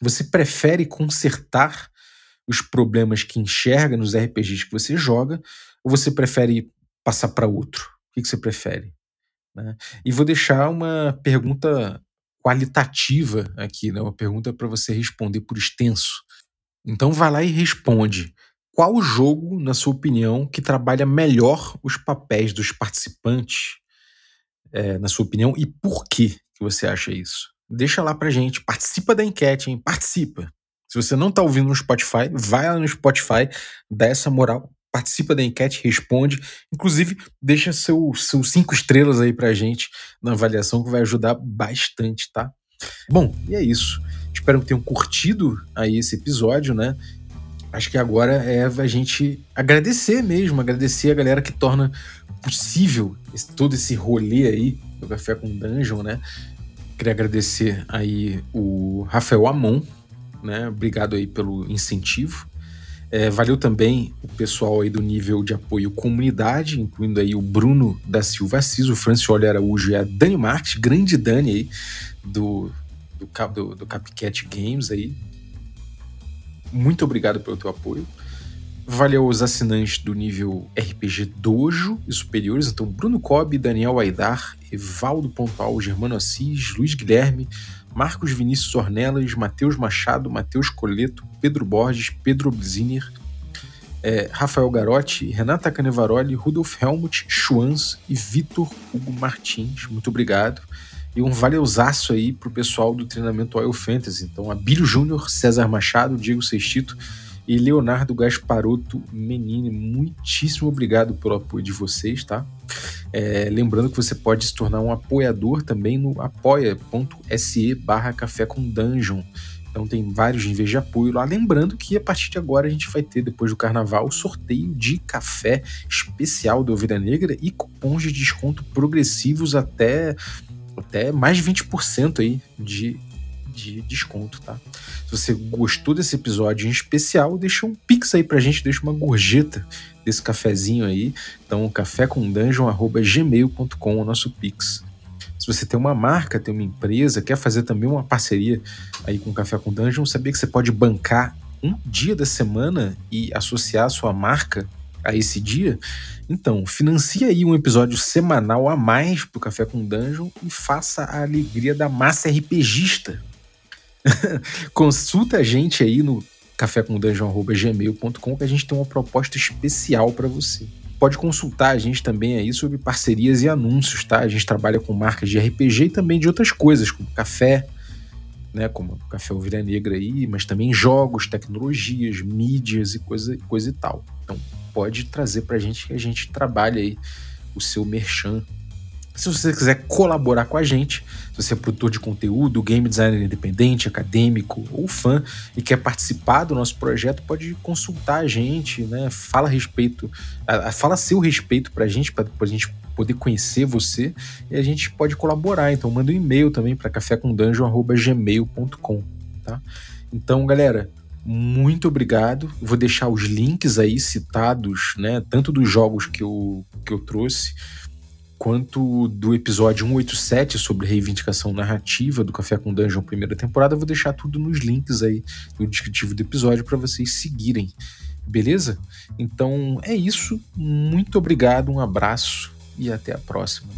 você prefere consertar os problemas que enxerga nos RPGs que você joga, ou você prefere passar para outro? O que, que você prefere? Né? E vou deixar uma pergunta qualitativa aqui, né? uma pergunta para você responder por extenso. Então vai lá e responde. Qual jogo, na sua opinião, que trabalha melhor os papéis dos participantes, é, na sua opinião, e por que, que você acha isso? Deixa lá pra gente, participa da enquete, hein? Participa. Se você não tá ouvindo no Spotify, vai lá no Spotify, dá essa moral, participa da enquete, responde. Inclusive, deixa seus seu cinco estrelas aí pra gente na avaliação, que vai ajudar bastante, tá? Bom, e é isso. Espero que tenham curtido aí esse episódio, né? Acho que agora é a gente agradecer mesmo, agradecer a galera que torna possível esse, todo esse rolê aí do Café com Dungeon, né? Queria agradecer aí o Rafael Amon, né? Obrigado aí pelo incentivo. É, valeu também o pessoal aí do nível de apoio comunidade, incluindo aí o Bruno da Silva Assis, o Francioli Araújo e a Dani Marques, grande Dani aí do, do, do, do Capcat Games aí. Muito obrigado pelo teu apoio. Valeu aos assinantes do nível RPG Dojo e superiores, então Bruno Cobb, Daniel Aidar, Evaldo Pontual, Germano Assis, Luiz Guilherme, Marcos Vinícius Ornelas, Matheus Machado, Matheus Coleto, Pedro Borges, Pedro Obziner, é, Rafael Garotti, Renata Canevaroli, Rudolf Helmut, Schwanz e Vitor Hugo Martins. Muito obrigado. E um valeuzaço aí pro pessoal do treinamento Oil Fantasy. Então, Abílio Júnior, César Machado, Diego Sextito e Leonardo Gasparotto Menini. Muitíssimo obrigado pelo apoio de vocês, tá? É, lembrando que você pode se tornar um apoiador também no apoia.se barra café com dungeon. Então tem vários níveis de apoio lá. Lembrando que a partir de agora a gente vai ter, depois do carnaval, sorteio de café especial do Ovelha Negra e cupons de desconto progressivos até, até mais de 20% aí de, de desconto, tá? Se você gostou desse episódio em especial, deixa um pix aí pra gente, deixa uma gorjeta desse cafezinho aí. Então, cafécomdungeon.gmail.com o nosso Pix. Se você tem uma marca, tem uma empresa, quer fazer também uma parceria aí com o Café com Dungeon, sabia que você pode bancar um dia da semana e associar a sua marca a esse dia? Então, financie aí um episódio semanal a mais pro Café com Dungeon e faça a alegria da massa RPGista. [LAUGHS] Consulta a gente aí no cafécomdungeon.gmail.com que a gente tem uma proposta especial para você. Pode consultar a gente também aí sobre parcerias e anúncios, tá? A gente trabalha com marcas de RPG e também de outras coisas, como café, né, como Café Ovelha Negra aí, mas também jogos, tecnologias, mídias e coisa, coisa e tal. Então pode trazer pra gente que a gente trabalha aí o seu merchan se você quiser colaborar com a gente, se você é produtor de conteúdo, game designer independente, acadêmico ou fã e quer participar do nosso projeto, pode consultar a gente, né? Fala a respeito, fala seu respeito pra gente, para a gente poder conhecer você e a gente pode colaborar. Então manda um e-mail também para cafécomdungeon@gmail.com, tá? Então, galera, muito obrigado. Vou deixar os links aí citados, né, tanto dos jogos que eu, que eu trouxe, quanto do episódio 187 sobre reivindicação narrativa do Café com Dungeon primeira temporada, vou deixar tudo nos links aí no descritivo do episódio para vocês seguirem. Beleza? Então é isso. Muito obrigado, um abraço e até a próxima.